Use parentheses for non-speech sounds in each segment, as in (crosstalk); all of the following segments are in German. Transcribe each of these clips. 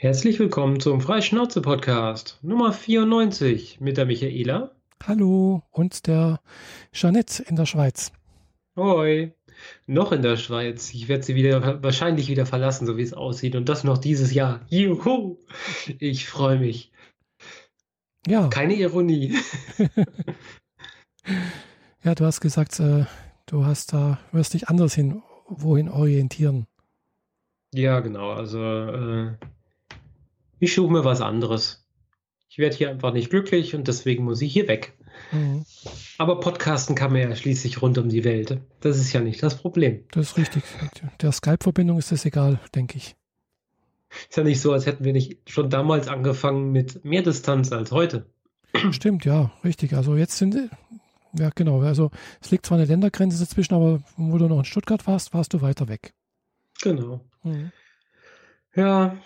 Herzlich willkommen zum Freischnauze-Podcast Nummer 94 mit der Michaela. Hallo und der Jeanette in der Schweiz. Hoi. Noch in der Schweiz. Ich werde sie wieder wahrscheinlich wieder verlassen, so wie es aussieht. Und das noch dieses Jahr. Juhu! Ich freue mich. Ja. Keine Ironie. (laughs) ja, du hast gesagt, äh, du hast da, wirst dich anders hin, wohin orientieren. Ja, genau. Also äh, ich suche mir was anderes. Ich werde hier einfach nicht glücklich und deswegen muss ich hier weg. Mhm. Aber Podcasten kann man ja schließlich rund um die Welt. Das ist ja nicht das Problem. Das ist richtig. Der Skype-Verbindung ist das egal, denke ich. Ist ja nicht so, als hätten wir nicht schon damals angefangen mit mehr Distanz als heute. Stimmt, ja, richtig. Also jetzt sind, ja genau, also es liegt zwar eine Ländergrenze dazwischen, aber wo du noch in Stuttgart warst, warst du weiter weg. Genau. Mhm. Ja,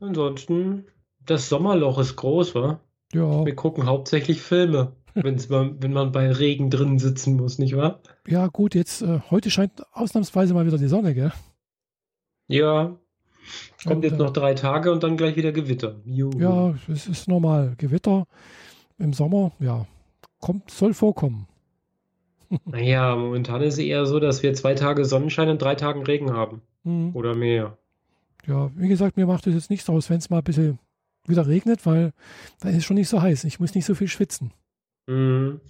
Ansonsten, das Sommerloch ist groß, wa? Ja. Wir gucken hauptsächlich Filme, (laughs) wenn's mal, wenn man bei Regen drin sitzen muss, nicht wahr? Ja, gut, jetzt, äh, heute scheint ausnahmsweise mal wieder die Sonne, gell? Ja. Kommt und, jetzt noch drei Tage und dann gleich wieder Gewitter. Juhu. Ja, es ist normal. Gewitter im Sommer, ja, kommt, soll vorkommen. (laughs) naja, momentan ist es eher so, dass wir zwei Tage Sonnenschein und drei Tagen Regen haben. Mhm. Oder mehr ja, wie gesagt, mir macht es jetzt nichts aus, wenn es mal ein bisschen wieder regnet, weil dann ist es schon nicht so heiß. Ich muss nicht so viel schwitzen. Mhm.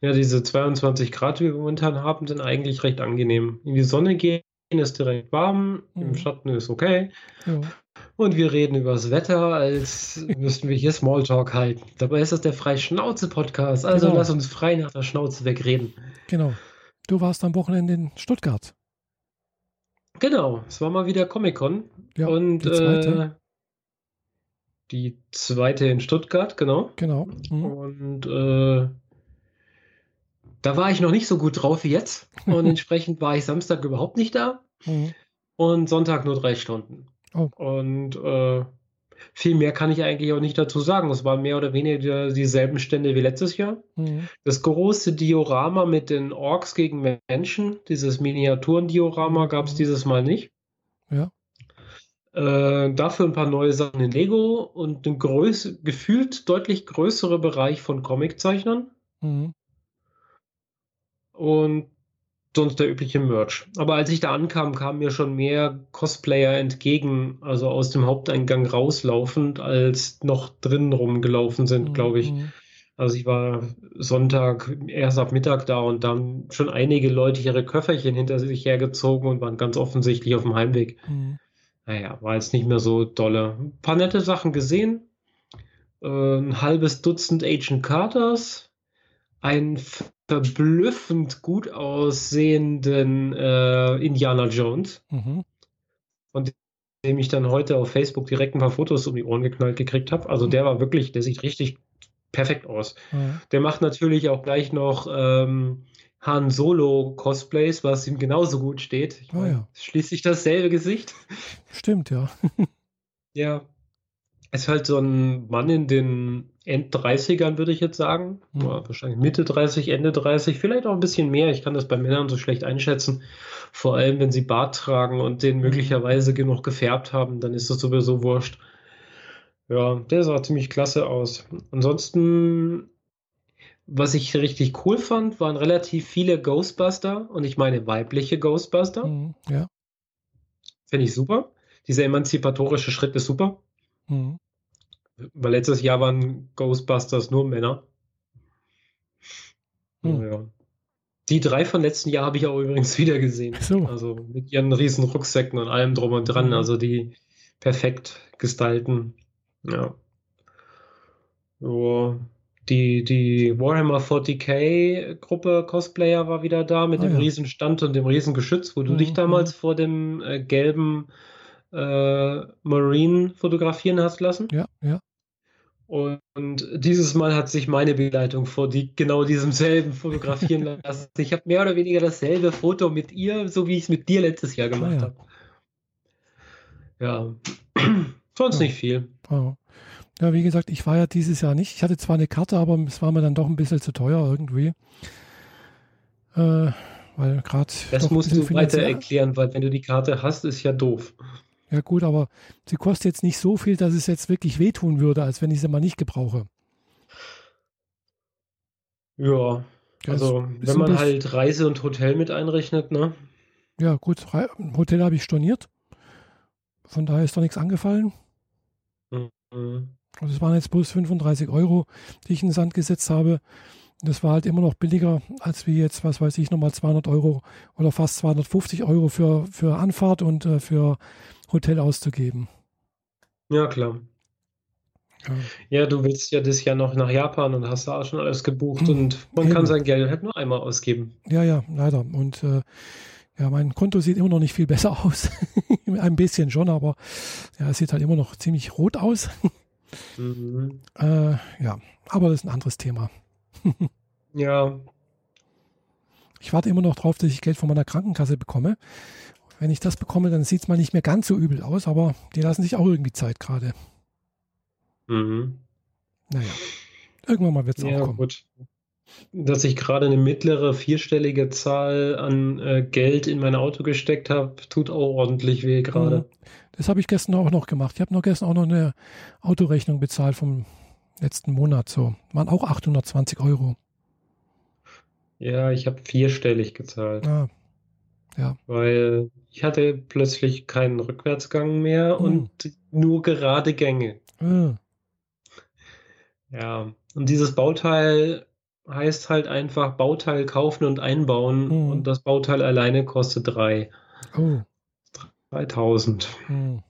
Ja, diese 22 Grad, die wir momentan haben, sind eigentlich recht angenehm. In die Sonne gehen ist direkt warm, mhm. im Schatten ist okay. Ja. Und wir reden über das Wetter, als müssten wir hier Smalltalk halten. Dabei ist das der Freischnauze-Podcast. Also genau. lass uns frei nach der Schnauze wegreden. Genau. Du warst am Wochenende in Stuttgart. Genau, es war mal wieder Comic-Con. Ja, und die zweite. Äh, die zweite in Stuttgart, genau. Genau. Mhm. Und äh, da war ich noch nicht so gut drauf wie jetzt. (laughs) Und entsprechend war ich Samstag überhaupt nicht da. Mhm. Und Sonntag nur drei Stunden. Oh. Und äh, viel mehr kann ich eigentlich auch nicht dazu sagen. Es waren mehr oder weniger dieselben Stände wie letztes Jahr. Mhm. Das große Diorama mit den Orks gegen Menschen, dieses Miniaturendiorama, gab es mhm. dieses Mal nicht. Ja. Äh, dafür ein paar neue Sachen in Lego und ein größ gefühlt deutlich größerer Bereich von Comiczeichnern. Mhm. Und sonst der übliche Merch. Aber als ich da ankam, kamen mir schon mehr Cosplayer entgegen, also aus dem Haupteingang rauslaufend, als noch drinnen rumgelaufen sind, mhm. glaube ich. Also ich war Sonntag erst ab Mittag da und dann schon einige Leute ihre Köfferchen hinter sich hergezogen und waren ganz offensichtlich auf dem Heimweg. Mhm. Naja, war jetzt nicht mehr so dolle. Ein paar nette Sachen gesehen. Äh, ein halbes Dutzend Agent Carters. Ein verblüffend gut aussehenden äh, Indiana Jones. Mhm. Und dem ich dann heute auf Facebook direkt ein paar Fotos um die Ohren geknallt gekriegt habe. Also mhm. der war wirklich, der sieht richtig perfekt aus. Mhm. Der macht natürlich auch gleich noch ähm, Han Solo Cosplays, was ihm genauso gut steht. Ich oh, mein, ja. Schließlich dasselbe Gesicht. Stimmt, ja. (laughs) ja. Ist halt so ein Mann in den End-30ern, würde ich jetzt sagen. Mhm. Ja, wahrscheinlich Mitte 30, Ende 30, vielleicht auch ein bisschen mehr. Ich kann das bei Männern so schlecht einschätzen. Vor allem, wenn sie Bart tragen und den mhm. möglicherweise genug gefärbt haben, dann ist das sowieso wurscht. Ja, der sah ziemlich klasse aus. Ansonsten, was ich richtig cool fand, waren relativ viele Ghostbuster und ich meine weibliche Ghostbuster. Mhm, ja. Finde ich super. Dieser emanzipatorische Schritt ist super. Mhm. Weil letztes Jahr waren Ghostbusters nur Männer. Hm. Ja. Die drei von letzten Jahr habe ich auch übrigens (laughs) wieder gesehen. So. Also mit ihren riesen Rucksäcken und allem drum und dran. Mhm. Also die perfekt gestalten. Ja. So. Die, die Warhammer 40k Gruppe Cosplayer war wieder da mit ah, dem ja. riesen Stand und dem riesen Geschütz, wo du mhm. dich damals vor dem äh, gelben äh, Marine fotografieren hast lassen. Ja, ja. Und dieses Mal hat sich meine Begleitung vor die, genau diesem selben fotografieren (laughs) lassen. Ich habe mehr oder weniger dasselbe Foto mit ihr, so wie ich es mit dir letztes Jahr gemacht ah, ja. habe. Ja, (clears throat) sonst ja. nicht viel. Oh. Ja, wie gesagt, ich war ja dieses Jahr nicht. Ich hatte zwar eine Karte, aber es war mir dann doch ein bisschen zu teuer irgendwie. Äh, weil gerade. Das musst du weiter erklären, weil wenn du die Karte hast, ist ja doof. Ja gut, aber sie kostet jetzt nicht so viel, dass es jetzt wirklich wehtun würde, als wenn ich sie mal nicht gebrauche. Ja, also wenn man halt Reise und Hotel mit einrechnet, ne? Ja gut, Hotel habe ich storniert. Von daher ist doch nichts angefallen. Mhm. Also es waren jetzt bloß 35 Euro, die ich in den Sand gesetzt habe. Das war halt immer noch billiger, als wie jetzt, was weiß ich, nochmal 200 Euro oder fast 250 Euro für, für Anfahrt und äh, für Hotel auszugeben. Ja, klar. Ja. ja. du willst ja das Jahr noch nach Japan und hast da auch schon alles gebucht hm, und man Eben. kann sein Geld halt nur einmal ausgeben. Ja, ja, leider. Und äh, ja, mein Konto sieht immer noch nicht viel besser (laughs) aus. Ein bisschen schon, aber ja, es sieht halt immer noch ziemlich rot aus. mhm. äh, ja, aber das ist ein anderes Thema. Ja. Ich warte immer noch drauf, dass ich Geld von meiner Krankenkasse bekomme. Wenn ich das bekomme, dann sieht es mal nicht mehr ganz so übel aus, aber die lassen sich auch irgendwie Zeit gerade. Mhm. Naja, irgendwann mal wird es ja, auch kommen. Gut dass ich gerade eine mittlere vierstellige Zahl an äh, Geld in mein Auto gesteckt habe, tut auch ordentlich weh gerade. Mhm. Das habe ich gestern auch noch gemacht. Ich habe noch gestern auch noch eine Autorechnung bezahlt vom letzten Monat. So waren auch 820 Euro. Ja, ich habe vierstellig gezahlt. Ah, ja. Weil ich hatte plötzlich keinen Rückwärtsgang mehr mhm. und nur gerade Gänge. Mhm. Ja, und dieses Bauteil heißt halt einfach Bauteil kaufen und einbauen mhm. und das Bauteil alleine kostet drei. Oh. 3000. Mhm.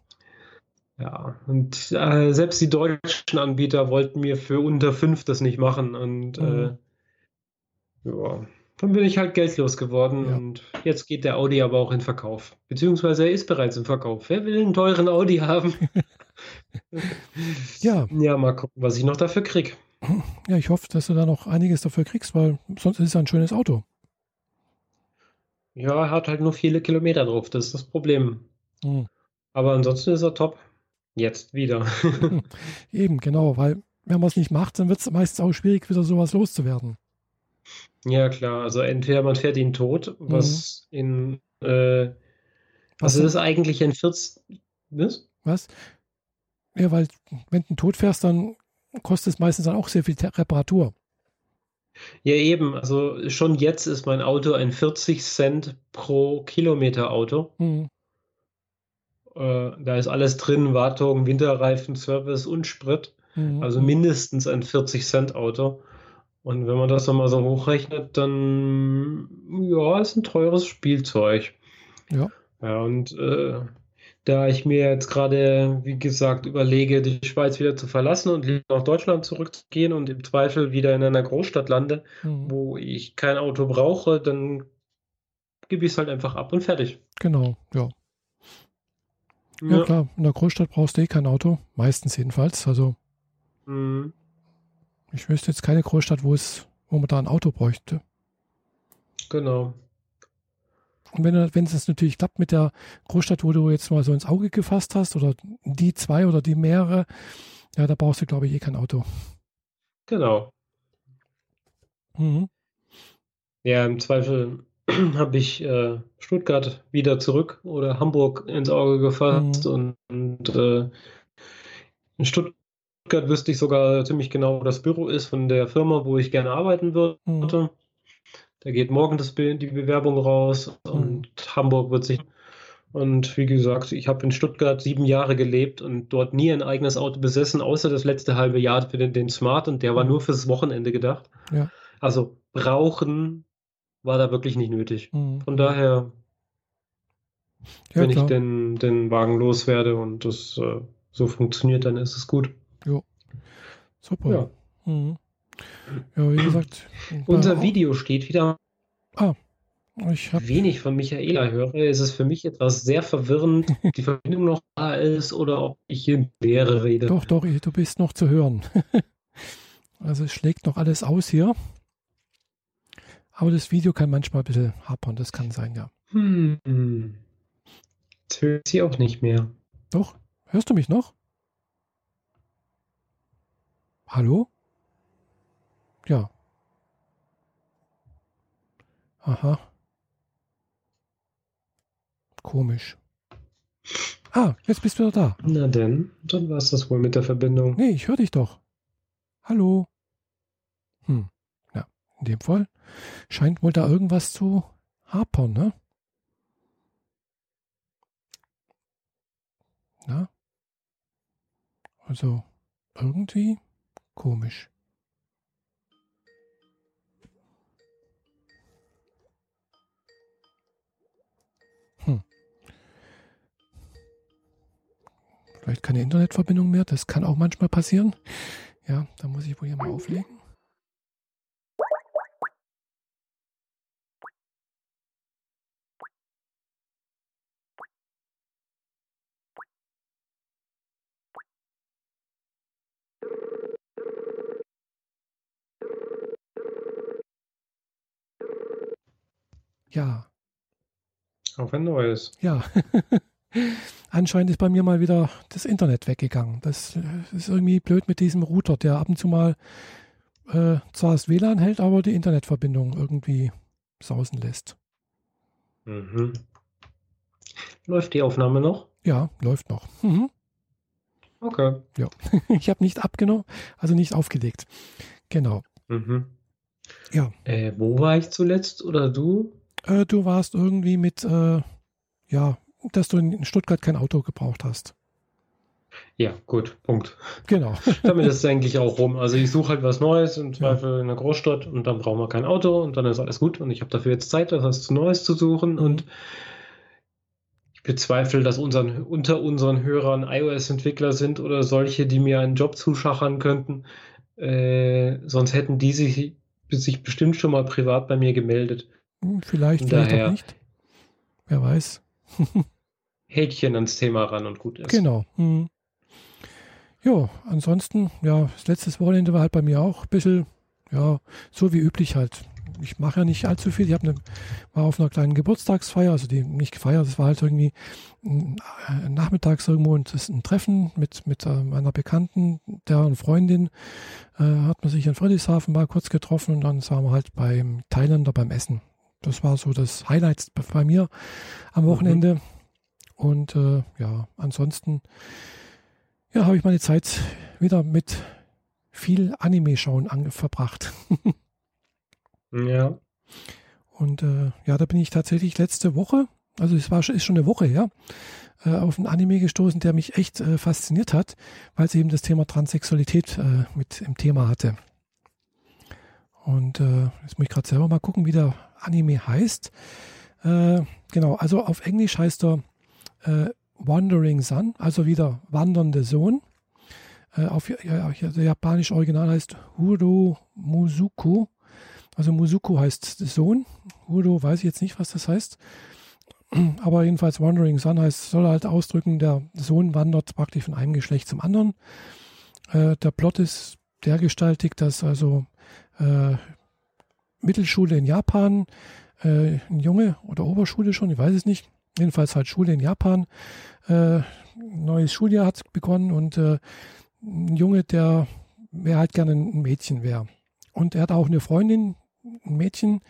Ja, und äh, selbst die deutschen Anbieter wollten mir für unter fünf das nicht machen und mhm. äh, ja, dann bin ich halt geldlos geworden ja. und jetzt geht der Audi aber auch in Verkauf. Beziehungsweise er ist bereits im Verkauf. Wer will einen teuren Audi haben? (laughs) ja. Ja, mal gucken, was ich noch dafür kriege. Ja, ich hoffe, dass du da noch einiges dafür kriegst, weil sonst ist es ein schönes Auto. Ja, er hat halt nur viele Kilometer drauf, das ist das Problem. Hm. Aber ansonsten ist er top. Jetzt wieder. Eben, genau, weil wenn man es nicht macht, dann wird es meistens auch schwierig, wieder sowas loszuwerden. Ja, klar. Also entweder man fährt ihn tot, was mhm. in äh, was, was ist eigentlich ein 14. Was? was? Ja, weil wenn du tot fährst, dann kostet es meistens dann auch sehr viel Reparatur. Ja, eben. Also schon jetzt ist mein Auto ein 40 Cent pro Kilometer Auto. Mhm. Äh, da ist alles drin: Wartung, Winterreifen, Service und Sprit. Mhm. Also mindestens ein 40 Cent Auto. Und wenn man das nochmal so hochrechnet, dann ja, ist ein teures Spielzeug. Ja. Ja, und äh, da ich mir jetzt gerade, wie gesagt, überlege, die Schweiz wieder zu verlassen und nach Deutschland zurückzugehen und im Zweifel wieder in einer Großstadt lande, mhm. wo ich kein Auto brauche, dann gebe ich es halt einfach ab und fertig. Genau, ja. Ja, ja klar, in der Großstadt brauchst du eh kein Auto, meistens jedenfalls. Also mhm. ich wüsste jetzt keine Großstadt, wo es, wo man da ein Auto bräuchte. Genau. Und wenn, wenn es natürlich klappt mit der Großstadt, wo du jetzt mal so ins Auge gefasst hast, oder die zwei oder die mehrere, ja, da brauchst du, glaube ich, eh kein Auto. Genau. Mhm. Ja, im Zweifel (clears throat) habe ich äh, Stuttgart wieder zurück oder Hamburg ins Auge gefasst mhm. und, und äh, in Stuttgart wüsste ich sogar ziemlich genau, wo das Büro ist von der Firma, wo ich gerne arbeiten würde. Mhm. Da geht morgen das, die Bewerbung raus und mhm. Hamburg wird sich. Und wie gesagt, ich habe in Stuttgart sieben Jahre gelebt und dort nie ein eigenes Auto besessen, außer das letzte halbe Jahr für den, den Smart und der war mhm. nur fürs Wochenende gedacht. Ja. Also brauchen war da wirklich nicht nötig. Mhm. Von daher, ja, wenn klar. ich den, den Wagen loswerde und das äh, so funktioniert, dann ist es gut. Jo. Super. Ja. Mhm. Ja, wie gesagt. Unser Video steht wieder. Ah, ich habe wenig von Michaela höre. Ist es für mich etwas sehr verwirrend, die Verbindung noch da ist oder ob ich hier Leere rede. Doch, doch, du bist noch zu hören. (laughs) also es schlägt noch alles aus hier. Aber das Video kann manchmal ein bisschen hapern, das kann sein, ja. Hm. Jetzt hört sie auch nicht mehr. Doch, hörst du mich noch? Hallo? Ja. Aha. Komisch. Ah, jetzt bist du wieder da. Na denn, dann war es das wohl mit der Verbindung. Nee, ich höre dich doch. Hallo. Hm, ja, in dem Fall scheint wohl da irgendwas zu hapern, ne? Na? Also, irgendwie komisch. Vielleicht keine Internetverbindung mehr. Das kann auch manchmal passieren. Ja, da muss ich wohl hier mal auflegen. Ja. Auf ein neues. Ja. (laughs) Anscheinend ist bei mir mal wieder das Internet weggegangen. Das ist irgendwie blöd mit diesem Router, der ab und zu mal äh, zwar das WLAN hält, aber die Internetverbindung irgendwie sausen lässt. Mhm. Läuft die Aufnahme noch? Ja, läuft noch. Mhm. Okay. Ja, (laughs) ich habe nicht abgenommen, also nicht aufgelegt. Genau. Mhm. Ja. Äh, wo war ich zuletzt oder du? Äh, du warst irgendwie mit, äh, ja, dass du in Stuttgart kein Auto gebraucht hast. Ja, gut, Punkt. Genau. (laughs) Damit ist es eigentlich auch rum. Also ich suche halt was Neues, im Zweifel ja. in der Großstadt und dann brauchen wir kein Auto und dann ist alles gut und ich habe dafür jetzt Zeit, was Neues zu suchen mhm. und ich bezweifle, dass unseren, unter unseren Hörern iOS-Entwickler sind oder solche, die mir einen Job zuschachern könnten. Äh, sonst hätten die sich, sich bestimmt schon mal privat bei mir gemeldet. Hm, vielleicht, vielleicht daher, auch nicht. Wer weiß. (laughs) Häkchen ans Thema ran und gut ist. Genau. Hm. Ja, ansonsten, ja, das letzte Wochenende war halt bei mir auch ein bisschen, ja, so wie üblich halt. Ich mache ja nicht allzu viel. Ich eine, war auf einer kleinen Geburtstagsfeier, also die nicht gefeiert, das war halt irgendwie äh, nachmittags irgendwo und das ein Treffen mit, mit äh, meiner Bekannten, deren Freundin, äh, hat man sich in Friedrichshafen mal kurz getroffen und dann waren wir halt beim Thailänder beim Essen. Das war so das Highlight bei mir am Wochenende. Mhm. Und äh, ja, ansonsten ja, habe ich meine Zeit wieder mit viel Anime-Schauen verbracht. (laughs) ja. Und äh, ja, da bin ich tatsächlich letzte Woche, also es war ist schon eine Woche her, äh, auf einen Anime gestoßen, der mich echt äh, fasziniert hat, weil es eben das Thema Transsexualität äh, mit im Thema hatte. Und äh, jetzt muss ich gerade selber mal gucken, wie der Anime heißt. Äh, genau, also auf Englisch heißt er äh, Wandering Sun, also wieder wandernde Sohn. Äh, auf ja, der japanische Original heißt Huro Muzuku. Also Muzuku heißt Sohn. Huro weiß ich jetzt nicht, was das heißt. (clears throat) Aber jedenfalls Wandering Sun heißt, soll halt ausdrücken, der Sohn wandert praktisch von einem Geschlecht zum anderen. Äh, der Plot ist dergestaltig, dass also äh, Mittelschule in Japan, äh, ein Junge oder Oberschule schon, ich weiß es nicht. Jedenfalls halt Schule in Japan. Äh, neues Schuljahr hat begonnen und äh, ein Junge, der wäre halt gerne ein Mädchen wäre. Und er hat auch eine Freundin, ein Mädchen,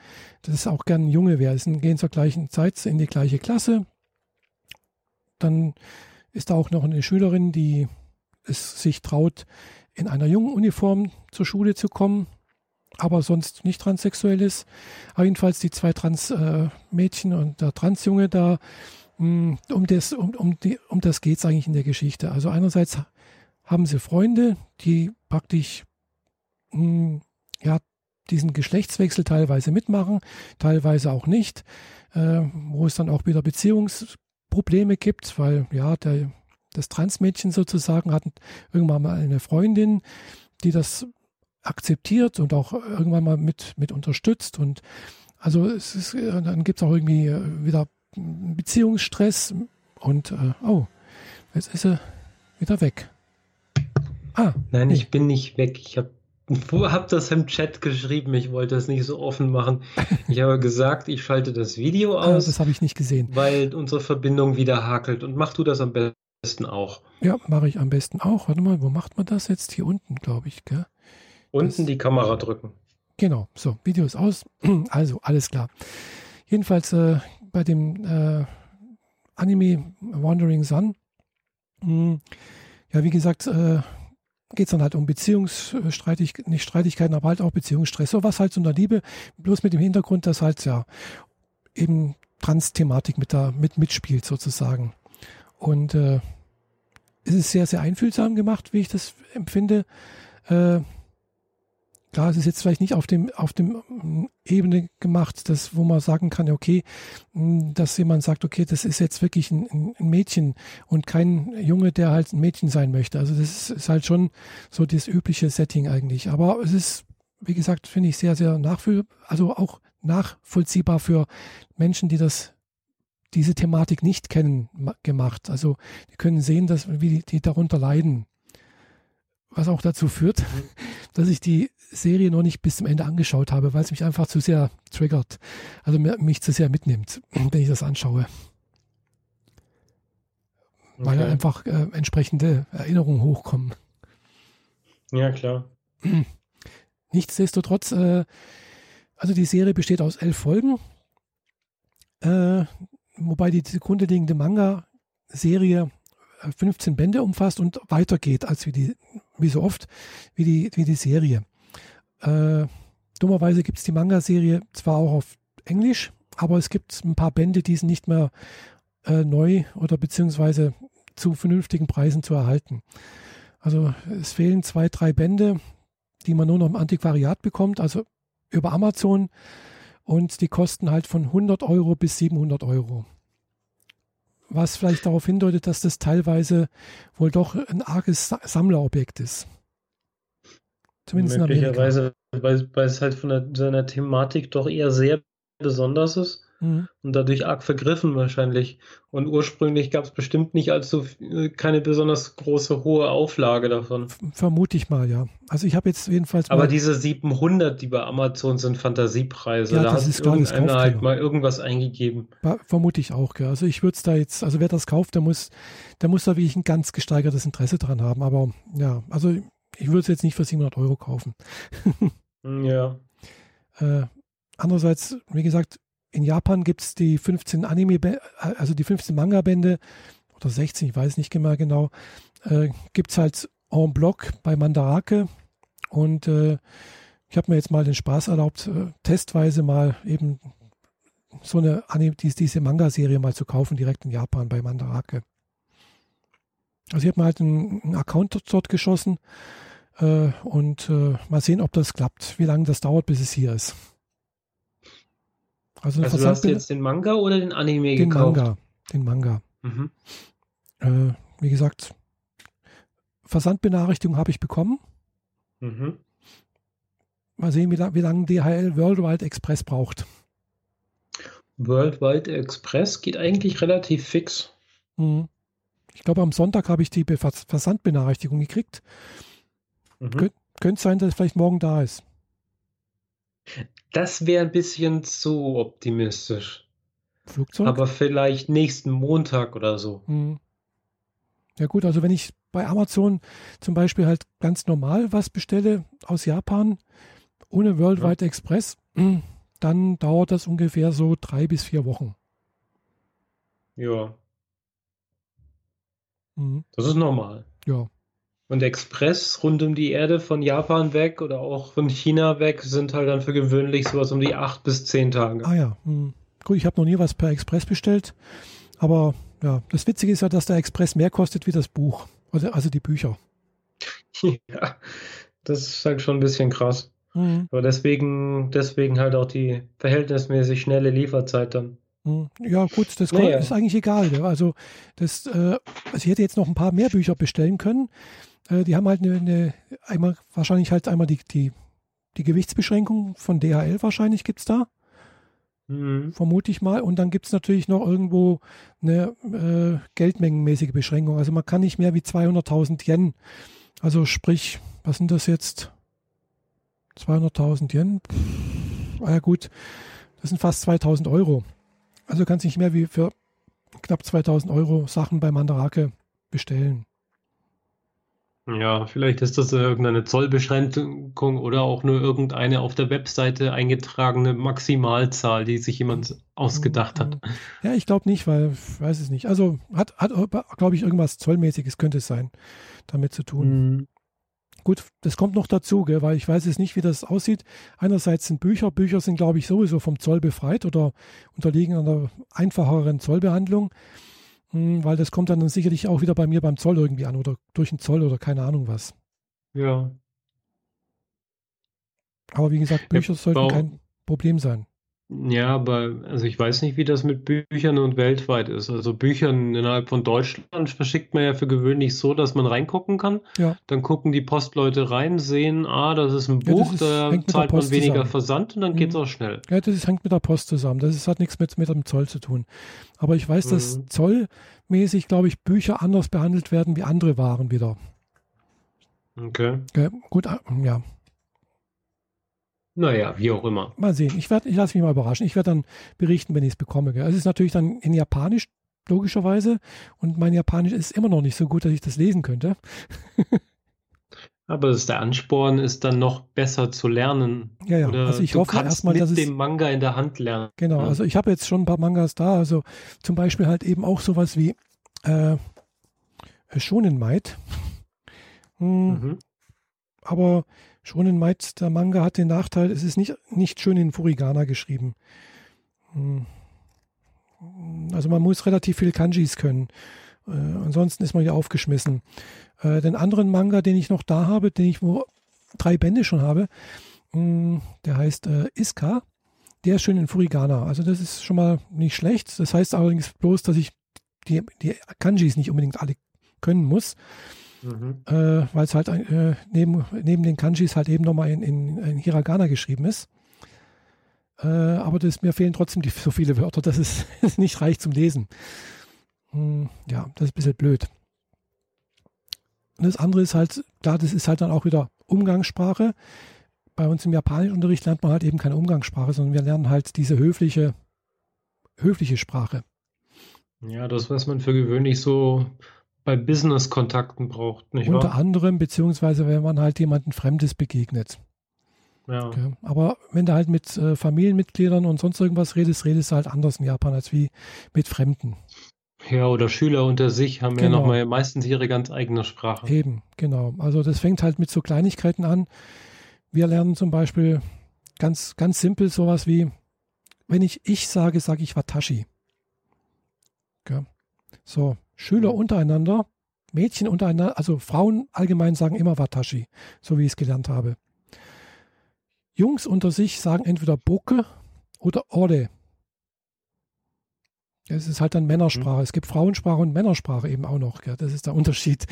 das auch gerne ein Junge wäre. Sie gehen zur gleichen Zeit in die gleiche Klasse. Dann ist da auch noch eine Schülerin, die es sich traut, in einer jungen Uniform zur Schule zu kommen aber sonst nicht transsexuell ist. Aber jedenfalls die zwei Trans-Mädchen äh, und der Transjunge da, mh, hm, um das, um, um, um das geht es eigentlich in der Geschichte. Also einerseits haben sie Freunde, die praktisch mh, hm, ja, diesen Geschlechtswechsel teilweise mitmachen, teilweise auch nicht, äh, wo es dann auch wieder Beziehungsprobleme gibt, weil ja, der, das Transmädchen sozusagen hat irgendwann mal eine Freundin, die das akzeptiert und auch irgendwann mal mit, mit unterstützt. Und also es ist, äh, dann gibt es auch irgendwie äh, wieder Beziehungsstress und äh, oh, jetzt ist sie wieder weg. Ah. Nein, nee. ich bin nicht weg. Ich habe hab (laughs) das im Chat geschrieben. Ich wollte es nicht so offen machen. Ich habe gesagt, ich schalte das Video ah, aus. Ah, das habe ich nicht gesehen. Weil unsere Verbindung wieder hakelt. Und mach du das am besten auch. Ja, mache ich am besten auch. Warte mal, wo macht man das jetzt? Hier unten, glaube ich, gell? Unten die Kamera drücken. Genau, so, Video ist aus. (clears throat) Also, alles klar. Jedenfalls äh, bei dem äh, Anime Wandering Sun Hm. Ja, wie gesagt, äh, geht es dann halt um Beziehungsstreitigkeiten, nicht Streitigkeiten, aber halt auch Beziehungsstress. So was halt so in der Liebe, bloß mit dem Hintergrund, dass halt ja eben Trans-Thematik mit da mit mitspielt sozusagen. Und äh, es ist sehr, sehr einfühlsam gemacht, wie ich das empfinde. Äh, klar, es ist jetzt vielleicht nicht auf dem, auf dem mm, Ebene gemacht, das, wo man sagen kann, okay, mm, dass jemand sagt, okay, das ist jetzt wirklich ein, ein Mädchen und kein Junge, der halt ein Mädchen sein möchte. Also das ist, ist halt schon so das übliche Setting eigentlich. Aber es ist, wie gesagt, finde ich sehr, sehr nachfühlbar, also auch nachvollziehbar für Menschen, die das diese Thematik nicht kennen, gemacht. Also die können sehen, dass, wie die, die darunter leiden. Was auch dazu führt, (laughs) dass ich die Serie noch nicht bis zum Ende angeschaut habe, weil es mich einfach zu sehr triggert. Also mich zu sehr mitnimmt, (clears throat) wenn ich das anschaue. Okay. Weil einfach äh, entsprechende Erinnerungen hochkommen. Ja, klar. (clears throat) Nichtsdestotrotz, äh, also die Serie besteht aus elf Folgen. Äh, wobei die zugrunde liegende Manga-Serie 15 äh, Bände umfasst und weitergeht als wie die, wie so oft, wie die, wie die Serie. Äh, dummerweise gibt es die Manga-Serie zwar auch auf Englisch, aber es gibt ein paar Bände, die sind nicht mehr äh, neu oder beziehungsweise zu vernünftigen Preisen zu erhalten. Also es fehlen zwei, drei Bände, die man nur noch im Antiquariat bekommt, also über Amazon und die kosten halt von 100 Euro bis 700 Euro. Was vielleicht darauf hindeutet, dass das teilweise wohl doch ein arges Sammlerobjekt ist. Zumindest Möglicherweise, weil, weil es halt von der, seiner Thematik doch eher sehr besonders ist mhm. und dadurch arg vergriffen wahrscheinlich. Und ursprünglich gab es bestimmt nicht allzu äh, keine besonders große hohe Auflage davon. Vermute ich mal, ja. Also ich habe jetzt jedenfalls. Aber diese 700, die bei Amazon sind Fantasiepreise, ja, da das hat ist klar, irgendeiner halt mal irgendwas eingegeben. Vermute ich auch, ja. Also ich würde es da jetzt, also wer das kauft, der muss, der muss da wirklich ein ganz gesteigertes Interesse dran haben. Aber ja, also ich würde es jetzt nicht für 700 Euro kaufen. ja. Äh, andererseits, wie gesagt, in Japan gibt es die 15 Anime, also die 15 Manga-Bände oder 16, ich weiß nicht mehr genau, äh, gibt es halt en bloc bei Mandarake. Und äh, ich habe mir jetzt mal den Spaß erlaubt, äh, testweise mal eben so eine Anime, diese, diese Manga-Serie mal zu kaufen, direkt in Japan bei Mandarake. Also ich habe mir halt einen, einen, Account dort geschossen äh, und äh, mal sehen, ob das klappt, wie lange das dauert, bis es hier ist. Also, also du hast jetzt den Manga oder den Anime den gekauft? Manga, den Manga. Mhm. Äh, wie gesagt, Versandbenachrichtigung habe ich bekommen. Mhm. Mal sehen, wie, wie lange DHL Worldwide Express braucht. Worldwide Express geht eigentlich relativ fix. Mhm. Ich glaube, am Sonntag habe ich die Versandbenachrichtigung gekriegt. Mhm. Kön könnte sein, dass es vielleicht morgen da ist. Das wäre ein bisschen zu optimistisch. Flugzeug? Aber vielleicht nächsten Montag oder so. Hm. Ja gut, also wenn ich bei Amazon zum Beispiel halt ganz normal was bestelle aus Japan, ohne Worldwide ja. Express, dann dauert das ungefähr so drei bis vier Wochen. Ja. Mhm. Das ist normal. Ja. Und Express rund um die Erde von Japan weg oder auch von China weg sind halt dann für gewöhnlich sowas um die acht bis zehn Tage. Ah ja, hm. gut, ich habe noch nie was per Express bestellt, aber ja, das Witzige ist ja, dass der Express mehr kostet wie das Buch, also, also die Bücher. (laughs) Ja, das ist halt schon ein bisschen krass. Mhm. Aber deswegen, deswegen halt auch die verhältnismäßig schnelle Lieferzeit dann. Hm. Ja, gut, das naja. ist eigentlich egal. Also, das, äh, also ich hätte jetzt noch ein paar mehr Bücher bestellen können. Äh, die haben halt eine, eine, einmal, wahrscheinlich halt einmal die, die, die Gewichtsbeschränkung von DHL wahrscheinlich gibt es da. Mhm. Vermute ich mal. Und dann gibt es natürlich noch irgendwo eine äh, geldmengenmäßige Beschränkung. Also man kann nicht mehr wie 200.000 Yen. Also sprich, was sind das jetzt? 200.000 Yen? Pff, ah ja gut, das sind fast 2.000 Euro. Also kannst nicht mehr wie für knapp 2.000 Euro Sachen bei Mandarake bestellen. Ja, vielleicht ist das irgendeine Zollbeschränkung oder auch nur irgendeine auf der Webseite eingetragene Maximalzahl, die sich jemand ausgedacht hat. Ja, ich glaube nicht, weil ich weiß es nicht. Also hat, hat glaube ich, irgendwas Zollmäßiges könnte es sein, damit zu tun. Gut, das kommt noch dazu, gell, weil ich weiß es nicht, wie das aussieht. Einerseits sind Bücher, Bücher sind, glaube ich, sowieso vom Zoll befreit oder unterliegen einer einfacheren Zollbehandlung. Hm, weil das kommt dann sicherlich auch wieder bei mir beim Zoll irgendwie an oder durch den Zoll oder keine Ahnung was. Ja. Aber wie gesagt, Bücher ja, sollten kein Problem sein. Ja, aber also ich weiß nicht, wie das mit Büchern und weltweit ist. Also Büchern innerhalb von Deutschland verschickt man ja für gewöhnlich so, dass man reingucken kann. Ja. Dann gucken die Postleute rein, sehen, ah, das ist ein Buch, ja, ist, da zahlt man weniger zusammen. Versand und dann mhm. geht es auch schnell. Ja, das ist, hängt mit der Post zusammen. Das ist, hat nichts mit, mit dem Zoll zu tun. Aber ich weiß, mhm. dass zollmäßig, glaube ich, Bücher anders behandelt werden wie andere Waren wieder. Okay. Ja, gut, äh, ja. Naja, wie auch immer. Mal sehen. Ich, ich lasse mich mal überraschen. Ich werde dann berichten, wenn ich es bekomme. Gell. Es ist natürlich dann in Japanisch, logischerweise. Und mein Japanisch ist immer noch nicht so gut, dass ich das lesen könnte. (laughs) Aber der Ansporn ist dann noch besser zu lernen. Ja, ja. Oder also ich hoffe erstmal, dass es dem Manga in der Hand lernen. Genau. Ja. Also ich habe jetzt schon ein paar Mangas da. Also zum Beispiel halt eben auch sowas wie äh, Shonen Might. Hm, mhm. Aber Shonen Might, der Manga, hat den Nachteil, es ist nicht, nicht schön in Furigana geschrieben. Hm. Also man muss relativ viel Kanjis können. Äh, ansonsten ist man ja aufgeschmissen. Äh, den anderen Manga, den ich noch da habe, den ich wo drei Bände schon habe, mh, hm, der heißt äh, Iska. Der ist schön in Furigana. Also das ist schon mal nicht schlecht. Das heißt allerdings bloß, dass ich die, die Kanjis nicht unbedingt alle können muss. Mhm. Äh, weil es halt äh, neben, neben den Kanjis halt eben nochmal in, in, in Hiragana geschrieben ist. Äh, aber das, mir fehlen trotzdem die, so viele Wörter, dass es, (laughs) es nicht reicht zum Lesen. Hm, ja, das ist ein bisschen blöd. Und das andere ist halt, klar, das ist halt dann auch wieder Umgangssprache. Bei uns im Japanischunterricht lernt man halt eben keine Umgangssprache, sondern wir lernen halt diese höfliche, höfliche Sprache. Ja, das, was man für gewöhnlich so bei Business-Kontakten braucht, nicht Unter wahr? anderem, beziehungsweise wenn man halt jemanden Fremdes begegnet. Ja. Okay. Aber wenn du halt mit äh, Familienmitgliedern und sonst irgendwas redest, redest du halt anders in Japan als wie mit Fremden. Ja, oder Schüler unter sich haben genau. ja nochmal meistens ihre ganz eigene Sprache. Eben, genau. Also das fängt halt mit so Kleinigkeiten an. Wir lernen zum Beispiel ganz, ganz simpel sowas wie, wenn ich ich sage, sage ich Watashi. Okay. So, Schüler untereinander, Mädchen untereinander, also Frauen allgemein sagen immer Watashi, so wie ich es gelernt habe. Jungs unter sich sagen entweder Boke oder Ore. Es ist halt dann Männersprache. Mhm. Es gibt Frauensprache und Männersprache eben auch noch. Gell? Das ist der Unterschied.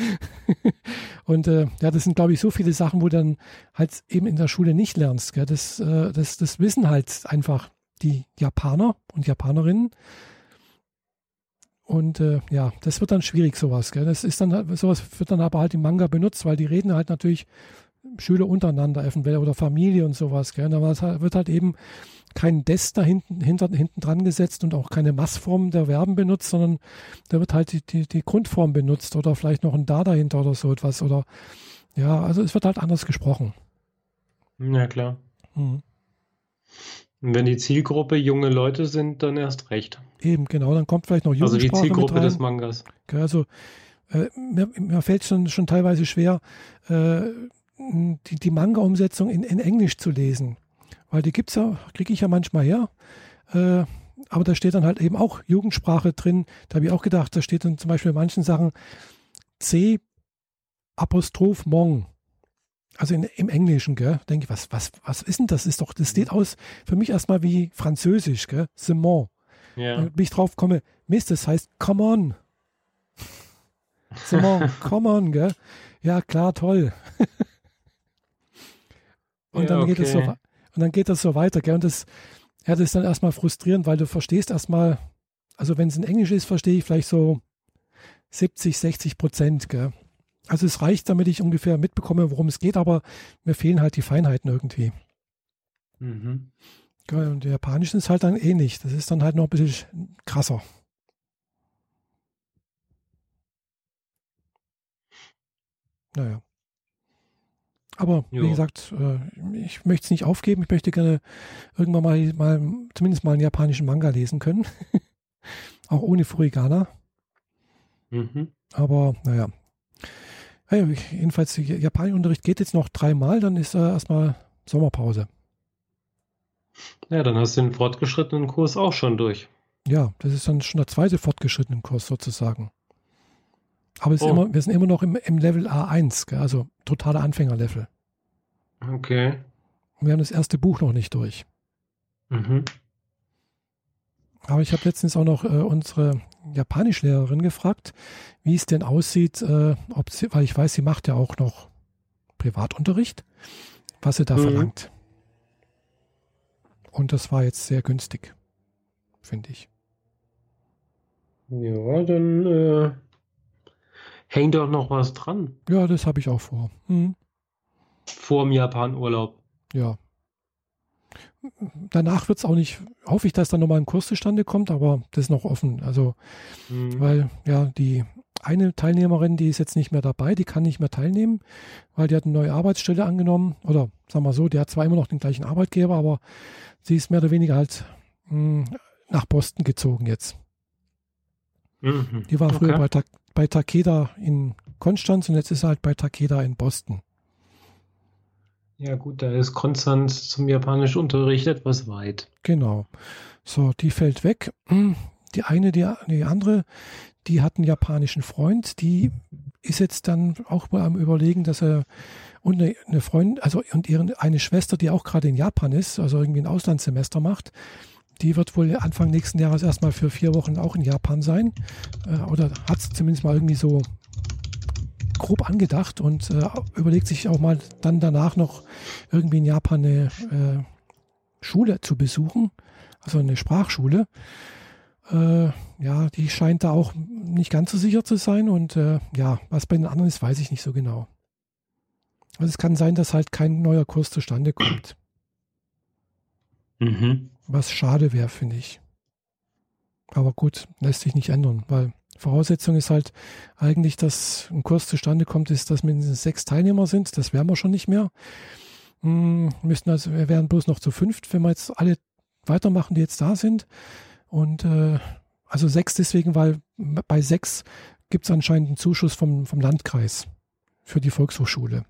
(laughs) und äh, ja, das sind, glaube ich, so viele Sachen, wo du dann halt eben in der Schule nicht lernst. Gell? Das, äh, das, das wissen halt einfach die Japaner und Japanerinnen. Und äh, ja, das wird dann schwierig, sowas. Gell? Das ist dann sowas wird dann aber halt im Manga benutzt, weil die reden halt natürlich Schüler untereinander eventuell oder Familie und sowas. Gell? Da wird halt eben kein Des da hinten, hinter, hinten dran gesetzt und auch keine Massform der Verben benutzt, sondern da wird halt die, die, die Grundform benutzt oder vielleicht noch ein Da dahinter oder so etwas. Oder ja, also es wird halt anders gesprochen. Ja, klar. Mhm. Und wenn die Zielgruppe junge Leute sind, dann erst recht. Eben, genau. Dann kommt vielleicht noch Jugendsprache Also die Zielgruppe des Mangas. Also äh, mir, mir fällt schon, schon teilweise schwer, äh, die, die Manga-Umsetzung in, in Englisch zu lesen. Weil die gibt's ja, kriege ich ja manchmal her. Äh, aber da steht dann halt eben auch Jugendsprache drin. Da habe ich auch gedacht, da steht dann zum Beispiel in manchen Sachen C Apostroph Mong. Also in, im Englischen, gell? Denke ich, was, was, was ist denn das? Ist doch, das steht aus für mich erstmal wie Französisch, gell? Simon. Ja. Damit ich drauf komme, Mist, das heißt come on. Simon, (laughs) come on, gell? Ja, klar, toll. (laughs) und ja, dann geht es so und dann geht das so weiter, gell? Und das, ja, das ist dann erstmal frustrierend, weil du verstehst erstmal, also wenn es in Englisch ist, verstehe ich vielleicht so 70, 60 Prozent, gell? Also es reicht, damit ich ungefähr mitbekomme, worum es geht, aber mir fehlen halt die Feinheiten irgendwie. Mhm. Und der Japanischen ist halt dann ähnlich. Das ist dann halt noch ein bisschen krasser. naja. Aber jo. wie gesagt, äh, ich möchte es nicht aufgeben. Ich möchte gerne irgendwann mal, mal zumindest mal einen japanischen Manga lesen können. (laughs) Auch ohne Furigana. Mhm. Aber naja. Ja, jedenfalls, Japanischunterricht geht jetzt noch dreimal, dann ist äh, erstmal Sommerpause. Ja, dann hast du den fortgeschrittenen Kurs auch schon durch. Ja, das ist dann schon der zweite fortgeschrittene Kurs sozusagen. Aber oh. immer, wir sind immer noch im, im Level A1, gell? also totale Anfängerlevel. Okay. Wir haben das erste Buch noch nicht durch. Mhm. Aber ich habe letztens auch noch äh, unsere Japanischlehrerin gefragt, wie es denn aussieht, äh, ob sie, weil ich weiß, sie macht ja auch noch Privatunterricht, was sie da mhm. verlangt. Und das war jetzt sehr günstig, finde ich. Ja, dann äh, hängt doch noch was dran. Ja, das habe ich auch vor. Hm. Vor dem Japan-Urlaub. Ja. Danach wird es auch nicht, hoffe ich, dass dann nochmal ein Kurs zustande kommt, aber das ist noch offen. Also, mhm. weil ja, die eine Teilnehmerin, die ist jetzt nicht mehr dabei, die kann nicht mehr teilnehmen, weil die hat eine neue Arbeitsstelle angenommen. Oder sagen wir so, die hat zwar immer noch den gleichen Arbeitgeber, aber sie ist mehr oder weniger halt mh, hm, nach Boston gezogen jetzt. Mhm. Die war okay. früher bei, Ta bei Takeda in Konstanz und jetzt ist sie halt bei Takeda in Boston. Ja gut, da ist Konstanz zum japanischen Unterricht etwas weit. Genau. So, die fällt weg. Die eine, die, die andere, die hat einen japanischen Freund, die ist jetzt dann auch mal am überlegen, dass er und eine, eine Freundin, also und ihre, eine Schwester, die auch gerade in Japan ist, also irgendwie ein Auslandssemester macht, die wird wohl Anfang nächsten Jahres erstmal für vier Wochen auch in Japan sein. Äh, oder hat es zumindest mal irgendwie so grob angedacht und äh, überlegt sich auch mal dann danach noch irgendwie in Japan eine äh, Schule zu besuchen, also eine Sprachschule. Äh, ja, die scheint da auch nicht ganz so sicher zu sein und äh, ja, was bei den anderen ist, weiß ich nicht so genau. Also es kann sein, dass halt kein neuer Kurs zustande kommt. Mhm. Was schade wäre, finde ich. Aber gut, lässt sich nicht ändern, weil Voraussetzung ist halt eigentlich, dass ein Kurs zustande kommt, ist, dass mindestens sechs Teilnehmer sind. Das wären wir schon nicht mehr. Hm, müssten also, wir wären bloß noch zu fünft, wenn wir jetzt alle weitermachen, die jetzt da sind. Und äh, also sechs deswegen, weil bei sechs gibt es anscheinend einen Zuschuss vom, vom Landkreis für die Volkshochschule.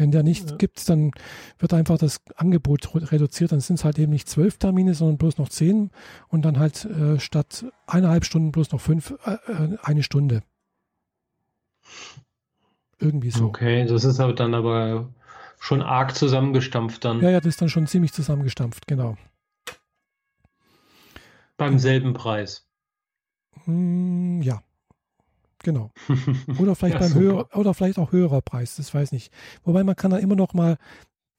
Wenn der nicht ja. gibt, dann wird einfach das Angebot reduziert. Dann sind es halt eben nicht zwölf Termine, sondern bloß noch zehn und dann halt äh, statt eineinhalb Stunden bloß noch fünf, äh, äh, eine Stunde. Irgendwie so. Okay, das ist aber dann aber schon arg zusammengestampft dann. Ja, ja, das ist dann schon ziemlich zusammengestampft, genau. Beim selben Preis. Hm, ja. Genau. (laughs) Oder vielleicht ja, beim höher, oder vielleicht auch höherer Preis, das weiß ich nicht. Wobei man kann dann immer noch mal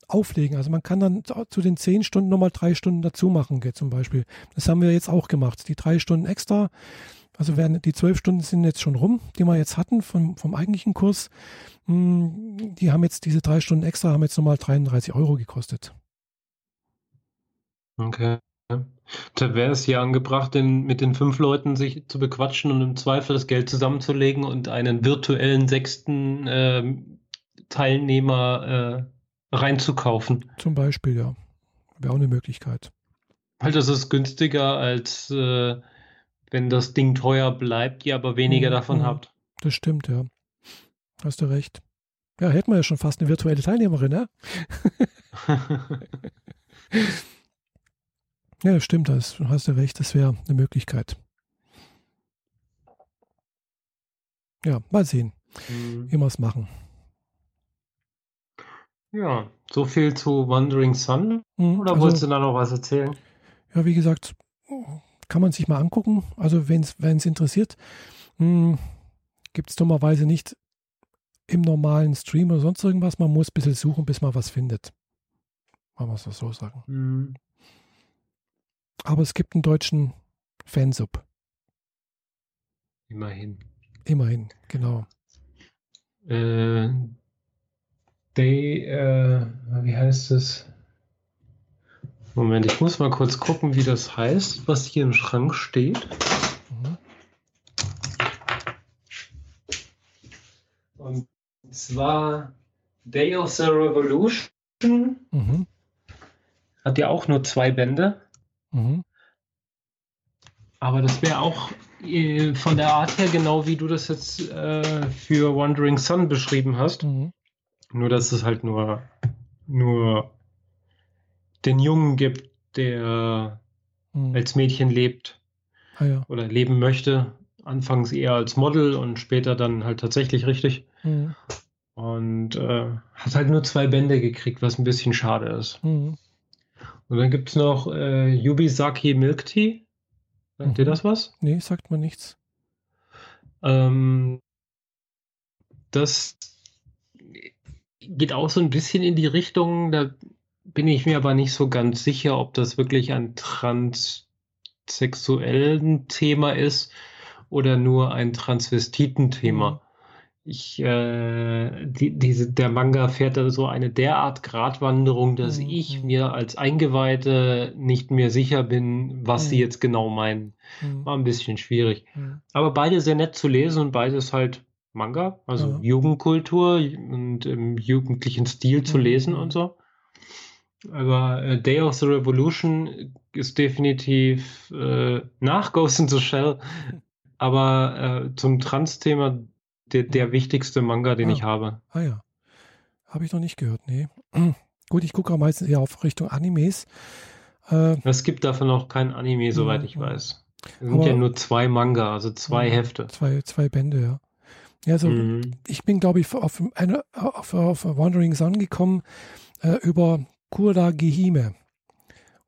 auflegen. Also man kann dann zu den zehn Stunden nochmal drei Stunden dazu machen, zum Beispiel. Das haben wir jetzt auch gemacht. Die drei Stunden extra. Also werden die zwölf Stunden sind jetzt schon rum, die wir jetzt hatten vom, vom eigentlichen Kurs. Hm, die haben jetzt diese drei Stunden extra, haben jetzt nochmal 33 Euro gekostet. Okay. Da wäre es ja angebracht, den, mit den fünf Leuten sich zu bequatschen und im Zweifel das Geld zusammenzulegen und einen virtuellen sechsten äh, Teilnehmer äh, reinzukaufen. Zum Beispiel, ja. Wäre auch eine Möglichkeit. Weil das ist günstiger, als äh, wenn das Ding teuer bleibt, ihr aber weniger mhm. davon habt. Das stimmt, ja. Hast du recht. Ja, hätten wir ja schon fast eine virtuelle Teilnehmerin, ne? (laughs) (laughs) Ja, stimmt, das hast du recht, das wäre eine Möglichkeit. Ja, mal sehen, mhm. wie wir es machen. Ja, so viel zu Wandering Sun. Mhm, Oder also, wolltest du da noch was erzählen? Ja, wie gesagt, kann man sich mal angucken. Also, wenn es interessiert, hm, gibt es dummerweise nicht im normalen Stream oder sonst irgendwas. Man muss ein bisschen suchen, bis man was findet. Wollen wir es so sagen. Mhm. Aber es gibt einen deutschen Fansub. Immerhin. Immerhin, genau. Äh, they, äh, wie heißt es? Moment, ich muss mal kurz gucken, wie das heißt, was hier im Schrank steht. Mhm. Und Es war Day of the Revolution. Mhm. Hat ja auch nur zwei Bände. Mhm. Aber das wäre auch äh, von der Art her genau wie du das jetzt äh, für Wandering Sun beschrieben hast. Mhm. Nur, dass es halt nur, nur den Jungen gibt, der mhm. als Mädchen lebt ah, ja. oder leben möchte. Anfangs eher als Model und später dann halt tatsächlich richtig. Mhm. Und äh, hat halt nur zwei Bände gekriegt, was ein bisschen schade ist. Mhm. Und dann gibt es noch äh, Yubisaki Milk Tea. Sagt dir mhm. das was? Nee, sagt man nichts. Ähm, das geht auch so ein bisschen in die Richtung, da bin ich mir aber nicht so ganz sicher, ob das wirklich ein transsexuellen Thema ist oder nur ein Transvestiten-Thema. Mhm. Ich, äh, die, diese, der Manga fährt da so eine derart Gratwanderung, dass mhm. ich mir als Eingeweihte nicht mehr sicher bin, was mhm. sie jetzt genau meinen. Mhm. War ein bisschen schwierig. Mhm. Aber beide sehr nett zu lesen und beides halt Manga, also ja. Jugendkultur und im jugendlichen Stil zu mhm. lesen und so. Aber äh, Day of the Revolution ist definitiv äh, nach Ghost in the Shell, (laughs) aber äh, zum Trans-Thema der, der wichtigste Manga, den ah. ich habe. Ah ja. Habe ich noch nicht gehört, nee. (clears throat) Gut, ich gucke auch meistens eher auf Richtung Animes. Äh, es gibt davon auch kein Anime, soweit ich weiß. Es sind ja nur zwei Manga, also zwei Hefte. Zwei, zwei Bände, ja. Ja, also mhm. ich bin, glaube ich, auf, eine, auf, auf Wandering Sun gekommen äh, über Kurda Gehime.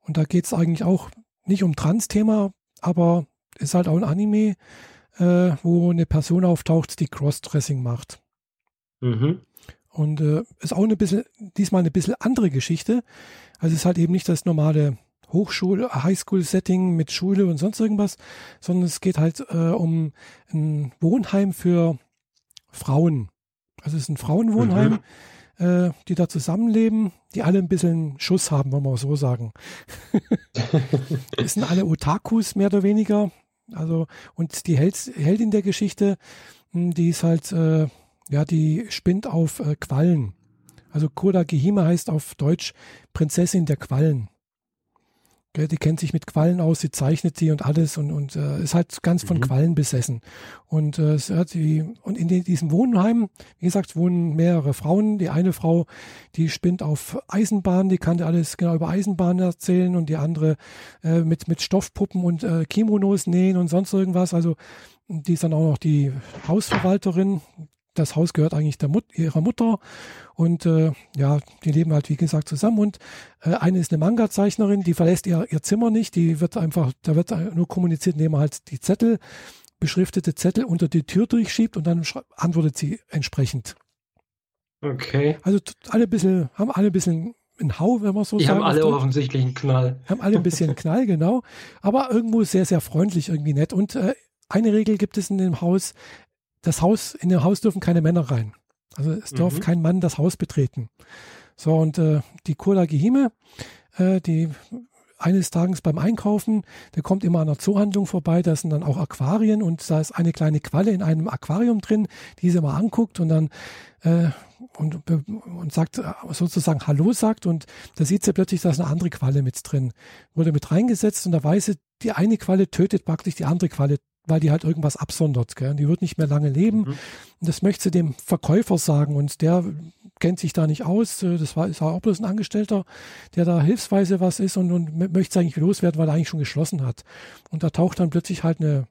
Und da geht es eigentlich auch nicht um Trans-Thema, aber ist halt auch ein Anime, äh, wo eine Person auftaucht, die Crossdressing macht. Mhm. Und äh, ist auch eine bisschen, diesmal eine bisschen andere Geschichte. Also es ist halt eben nicht das normale Hochschul-, Highschool-Setting mit Schule und sonst irgendwas, sondern es geht halt äh, um ein Wohnheim für Frauen. Also es ist ein Frauenwohnheim, mhm. äh, die da zusammenleben, die alle ein bisschen Schuss haben, wollen wir so sagen. (laughs) es sind alle Otakus mehr oder weniger. Also, und die Held, Heldin der Geschichte, hm, die ist halt, äh, ja, die spinnt auf äh, Quallen. Also Koda Gehime heißt auf Deutsch Prinzessin der Quallen. Die kennt sich mit Quallen aus, sie zeichnet sie und alles und, und äh, ist halt ganz von mhm. Quallen besessen. Und, äh, die, und in diesem Wohnheim, wie gesagt, wohnen mehrere Frauen. Die eine Frau, die spinnt auf Eisenbahn, die kann dir alles genau über Eisenbahn erzählen und die andere äh, mit, mit Stoffpuppen und äh, Kimonos nähen und sonst irgendwas. Also die ist dann auch noch die Hausverwalterin, das Haus gehört eigentlich der Mut ihrer Mutter und äh, ja, die leben halt wie gesagt zusammen und äh, eine ist eine Manga-Zeichnerin, die verlässt ihr, ihr Zimmer nicht, die wird einfach, da wird nur kommuniziert, indem man halt die Zettel, beschriftete Zettel unter die Tür durchschiebt und dann antwortet sie entsprechend. Okay. Also alle bisschen, haben alle ein bisschen einen Hau, wenn man so die sagen haben alle offensichtlich einen Knall. Haben alle ein bisschen (laughs) Knall, genau. Aber irgendwo sehr, sehr freundlich, irgendwie nett. Und äh, eine Regel gibt es in dem Haus, das Haus, in dem Haus dürfen keine Männer rein. Also es mhm. darf kein Mann das Haus betreten. So, und äh, die Kola Gehime, äh, die eines Tages beim Einkaufen, der kommt immer an einer Zoohandlung vorbei, da sind dann auch Aquarien und da ist eine kleine Qualle in einem Aquarium drin, die sie mal anguckt und dann äh, und, und sagt sozusagen Hallo sagt und da sieht sie plötzlich, da ist eine andere Qualle mit drin. Wurde mit reingesetzt und da weiß sie, die eine Qualle tötet praktisch die andere Qualle weil die halt irgendwas absondert. Gell? Die wird nicht mehr lange leben. Mhm. Und das möchte sie dem Verkäufer sagen. Und der kennt sich da nicht aus. Äh, das war, ist auch bloß ein Angestellter, der da hilfsweise was ist und, und möchte es eigentlich loswerden, weil er eigentlich schon geschlossen hat. Und da taucht dann plötzlich halt eine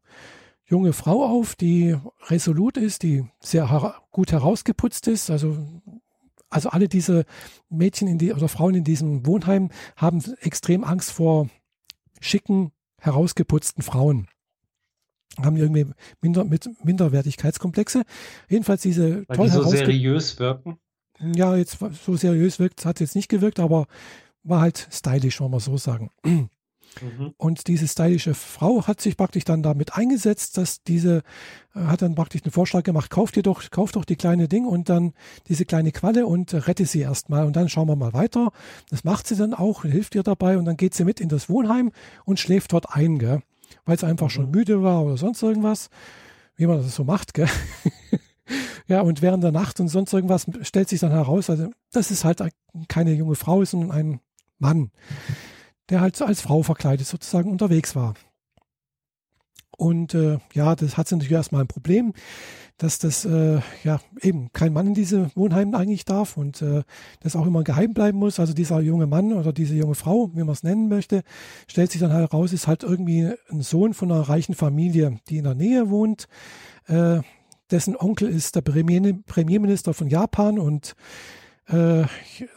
junge Frau auf, die resolut ist, die sehr her gut herausgeputzt ist. Also, also alle diese Mädchen in die, oder Frauen in diesem Wohnheim haben extrem Angst vor schicken, herausgeputzten Frauen haben irgendwie minder, mit Minderwertigkeitskomplexe. Jedenfalls diese Weil toll die so seriös wirken. Ja, jetzt so seriös wirkt, hat jetzt nicht gewirkt, aber war halt stylisch, wollen wir so sagen. Mhm. Und diese stylische Frau hat sich praktisch dann damit eingesetzt, dass diese, äh, hat dann praktisch einen Vorschlag gemacht, kauft ihr doch, kauft doch die kleine Ding und dann diese kleine Qualle und rette sie erstmal und dann schauen wir mal weiter. Das macht sie dann auch, hilft ihr dabei und dann geht sie mit in das Wohnheim und schläft dort ein, gell weil es einfach schon mhm. müde war oder sonst irgendwas, wie man das so macht, gell? (laughs) Ja, und während der Nacht und sonst irgendwas stellt sich dann heraus, also das ist halt keine junge Frau, sondern ein Mann, der halt als Frau verkleidet sozusagen unterwegs war. Und äh, ja, das hat natürlich erstmal ein Problem, dass das äh, ja eben kein Mann in diese Wohnheime eigentlich darf und äh, das auch immer geheim bleiben muss. Also dieser junge Mann oder diese junge Frau, wie man es nennen möchte, stellt sich dann halt heraus, ist halt irgendwie ein Sohn von einer reichen Familie, die in der Nähe wohnt. Äh, dessen Onkel ist der Premier Premierminister von Japan und äh,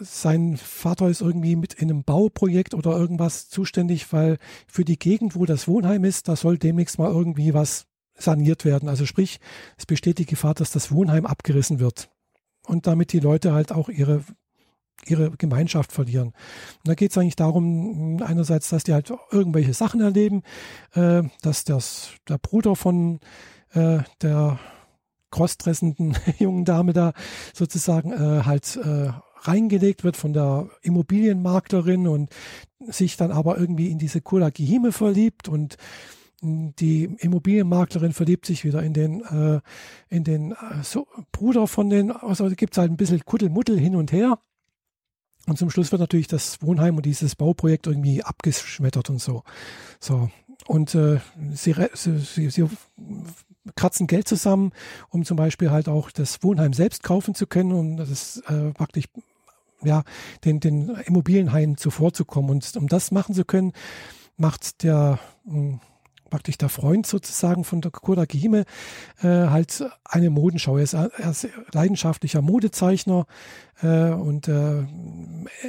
sein Vater ist irgendwie mit in einem Bauprojekt oder irgendwas zuständig, weil für die Gegend, wo das Wohnheim ist, da soll demnächst mal irgendwie was saniert werden. Also sprich, es besteht die Gefahr, dass das Wohnheim abgerissen wird und damit die Leute halt auch ihre ihre Gemeinschaft verlieren. Und da geht es eigentlich darum, einerseits, dass die halt irgendwelche Sachen erleben, äh, dass das, der Bruder von äh, der crossdressenden (laughs) jungen Dame da sozusagen äh, halt äh, reingelegt wird von der Immobilienmaklerin und sich dann aber irgendwie in diese Kula Gihime verliebt und hm, die Immobilienmaklerin verliebt sich wieder in den, äh, in den äh, so, Bruder von den, also gibt es halt ein bisschen Kuddelmuddel hin und her. Und zum Schluss wird natürlich das Wohnheim und dieses Bauprojekt irgendwie abgeschmettert und so. So. Und äh, sie, sie, sie kratzen Geld zusammen, um zum Beispiel halt auch das Wohnheim selbst kaufen zu können und das äh, praktisch ja, den, den Immobilienhaien zuvorzukommen. Und um das machen zu können, macht der mh, hm, praktisch der Freund sozusagen von der Koda Gihime äh, halt eine Modenschau. Er ist, er ist leidenschaftlicher Modezeichner äh, und äh,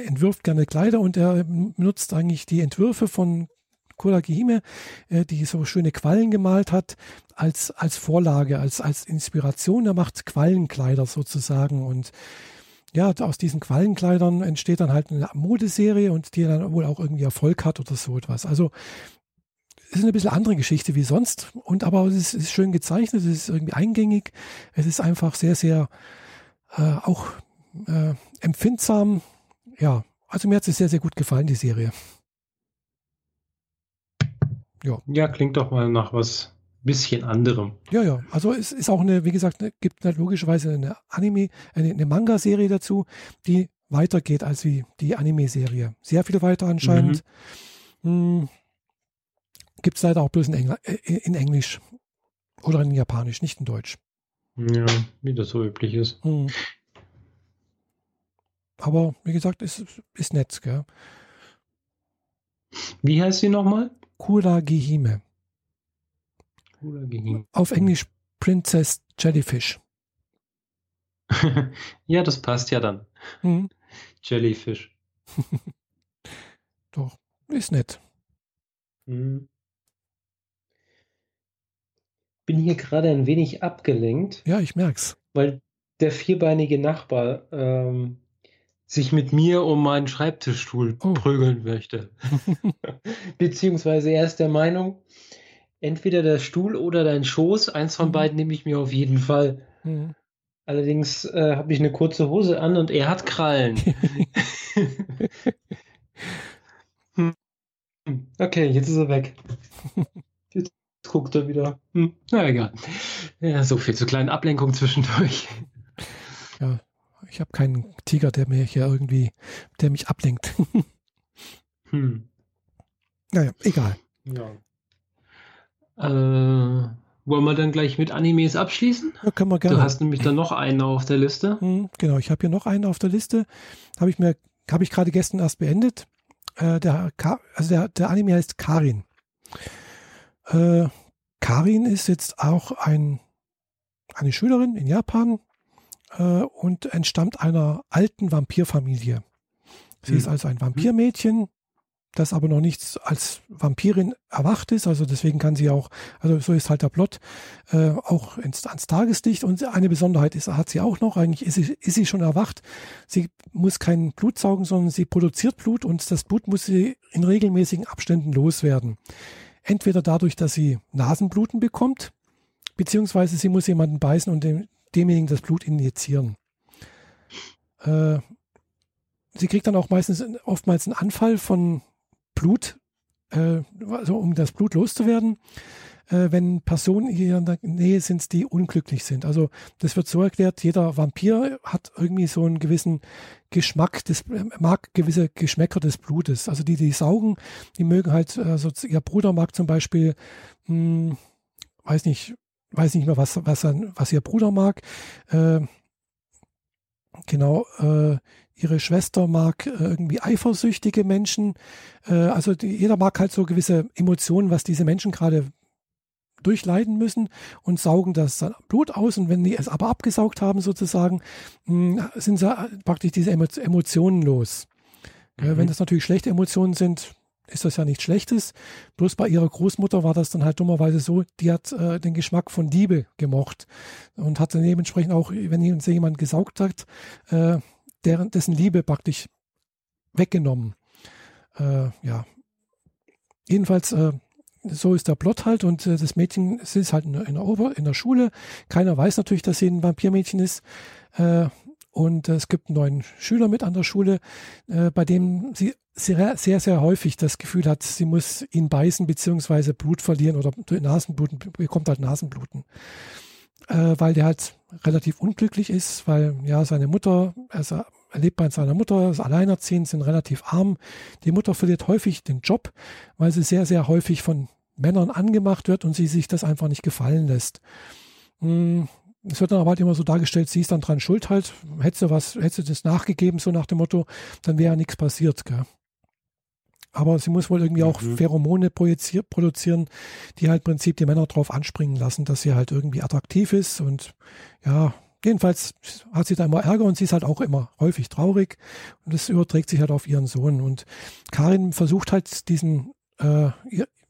entwirft gerne Kleider und er benutzt eigentlich die Entwürfe von Koda Gihime, äh, die so schöne Quallen gemalt hat, als, als Vorlage, als, als Inspiration. Er macht Quallenkleider sozusagen und ja, aus diesen Quallenkleidern entsteht dann halt eine Modeserie und die dann wohl auch irgendwie Erfolg hat oder so etwas. Also es ist eine bisschen andere Geschichte wie sonst und aber es ist, ist schön gezeichnet, es ist irgendwie eingängig, es ist einfach sehr, sehr äh, auch äh, empfindsam. Ja, also mir hat es sehr, sehr gut gefallen, die Serie. Ja. ja, klingt doch mal nach was bisschen anderem. Ja, ja. Also es ist auch eine, wie gesagt, ne, gibt halt logischerweise eine Anime, eine, eine Manga-Serie dazu, die weitergeht als wie die Anime-Serie. Sehr viel weiter anscheinend. Mhm. Hm, gibt es leider auch bloß in, Engl äh, in, Englisch oder in Japanisch, nicht in Deutsch. Ja, wie das so üblich ist. Mhm. Aber wie gesagt, ist, ist nett, gell? Wie heißt sie nochmal? Kuragihime. Kuragihime. Auf Englisch Princess Jellyfish. (laughs) ja, das passt ja dann. Mhm. Jellyfish. (laughs) Doch, ist nett. Mhm. Bin hier gerade ein wenig abgelenkt. Ja, ich merk's. Weil der vierbeinige Nachbar ähm, sich mit mir um meinen Schreibtischstuhl oh. prügeln möchte. (laughs) Beziehungsweise er ist der Meinung, entweder der Stuhl oder dein Schoß, eins von mhm. beiden nehme ich mir auf jeden Fall. Mhm. Allerdings äh, habe ich eine kurze Hose an und er hat Krallen. Hm. (laughs) okay, jetzt ist er weg. Jetzt guckt er wieder. Hm. Na egal. Ja, so viel zur kleinen Ablenkung zwischendurch. Ja, ich habe keinen Tiger, der mir hier irgendwie, der mich ablenkt. (laughs) hm. Naja, egal. Ja. Äh, wollen wir dann gleich mit Animes abschließen? Ja, können wir gerne. Du hast nämlich dann noch einen auf der Liste. Hm, genau, ich habe hier noch einen auf der Liste. Habe ich mir, habe ich gerade gestern erst beendet. Äh, der, also der, der Anime heißt Karin. Äh, Karin ist jetzt auch ein, eine Schülerin in Japan, äh, und entstammt einer alten Vampirfamilie. Sie mhm. ist also ein Vampirmädchen, das aber noch nicht als Vampirin erwacht ist, also deswegen kann sie auch, also so ist halt der Plot, äh, auch ins, ans Tageslicht und eine Besonderheit ist, hat sie auch noch, eigentlich ist sie, ist sie schon erwacht, sie muss kein Blut saugen, sondern sie produziert Blut und das Blut muss sie in regelmäßigen Abständen loswerden. Entweder dadurch, dass sie Nasenbluten bekommt, beziehungsweise sie muss jemanden beißen und dem, demjenigen das Blut injizieren. Äh, sie kriegt dann auch meistens oftmals einen Anfall von Blut, äh, also um das Blut loszuwerden. äh, wenn Personen hier in der Nähe sind, die unglücklich sind. Also das wird so erklärt, jeder Vampir hat irgendwie so einen gewissen Geschmack, des, mag gewisse Geschmäcker des Blutes. Also die, die saugen, die mögen halt, also ihr Bruder mag zum Beispiel, mh, hm, weiß nicht, weiß nicht mehr, was, was, was ihr Bruder mag. Äh, genau, äh, ihre Schwester mag äh, irgendwie eifersüchtige Menschen. Äh, also die, jeder mag halt so gewisse Emotionen, was diese Menschen gerade durchleiden müssen und saugen das Blut aus. Und wenn die es aber abgesaugt haben, sozusagen, mh, hm, sind sie praktisch diese Emotionen los. Mhm. Wenn das natürlich schlechte Emotionen sind, ist das ja nichts Schlechtes. Bloß bei ihrer Großmutter war das dann halt dummerweise so, die hat äh, den Geschmack von Liebe gemocht und hat dann dementsprechend auch, wenn sie jemand gesaugt hat, äh, deren, dessen Liebe praktisch weggenommen. Äh, ja. Jedenfalls, äh, so ist der Plot halt und äh, das Mädchen ist halt in, in, der Ober-, in der Schule. Keiner weiß natürlich, dass sie ein Vampirmädchen ist. Äh, und es gibt einen neuen Schüler mit an der Schule, äh, bei dem sie sehr, sehr, sehr häufig das Gefühl hat, sie muss ihn beißen beziehungsweise Blut verlieren oder Nasenbluten, bekommt halt Nasenbluten. Äh, weil der halt relativ unglücklich ist, weil ja seine Mutter, also er lebt bei seiner Mutter, ist alleinerziehend, sind relativ arm. Die Mutter verliert häufig den Job, weil sie sehr, sehr häufig von Männern angemacht wird und sie sich das einfach nicht gefallen lässt. Es wird dann aber halt immer so dargestellt, sie ist dann dran schuld halt. Hätte sie was, hätte sie das nachgegeben, so nach dem Motto, dann wäre ja nichts passiert. Gell? Aber sie muss wohl irgendwie auch mhm. Pheromone produzieren, die halt im Prinzip die Männer drauf anspringen lassen, dass sie halt irgendwie attraktiv ist. Und ja, jedenfalls hat sie da immer Ärger und sie ist halt auch immer häufig traurig. Und das überträgt sich halt auf ihren Sohn. Und Karin versucht halt diesen äh,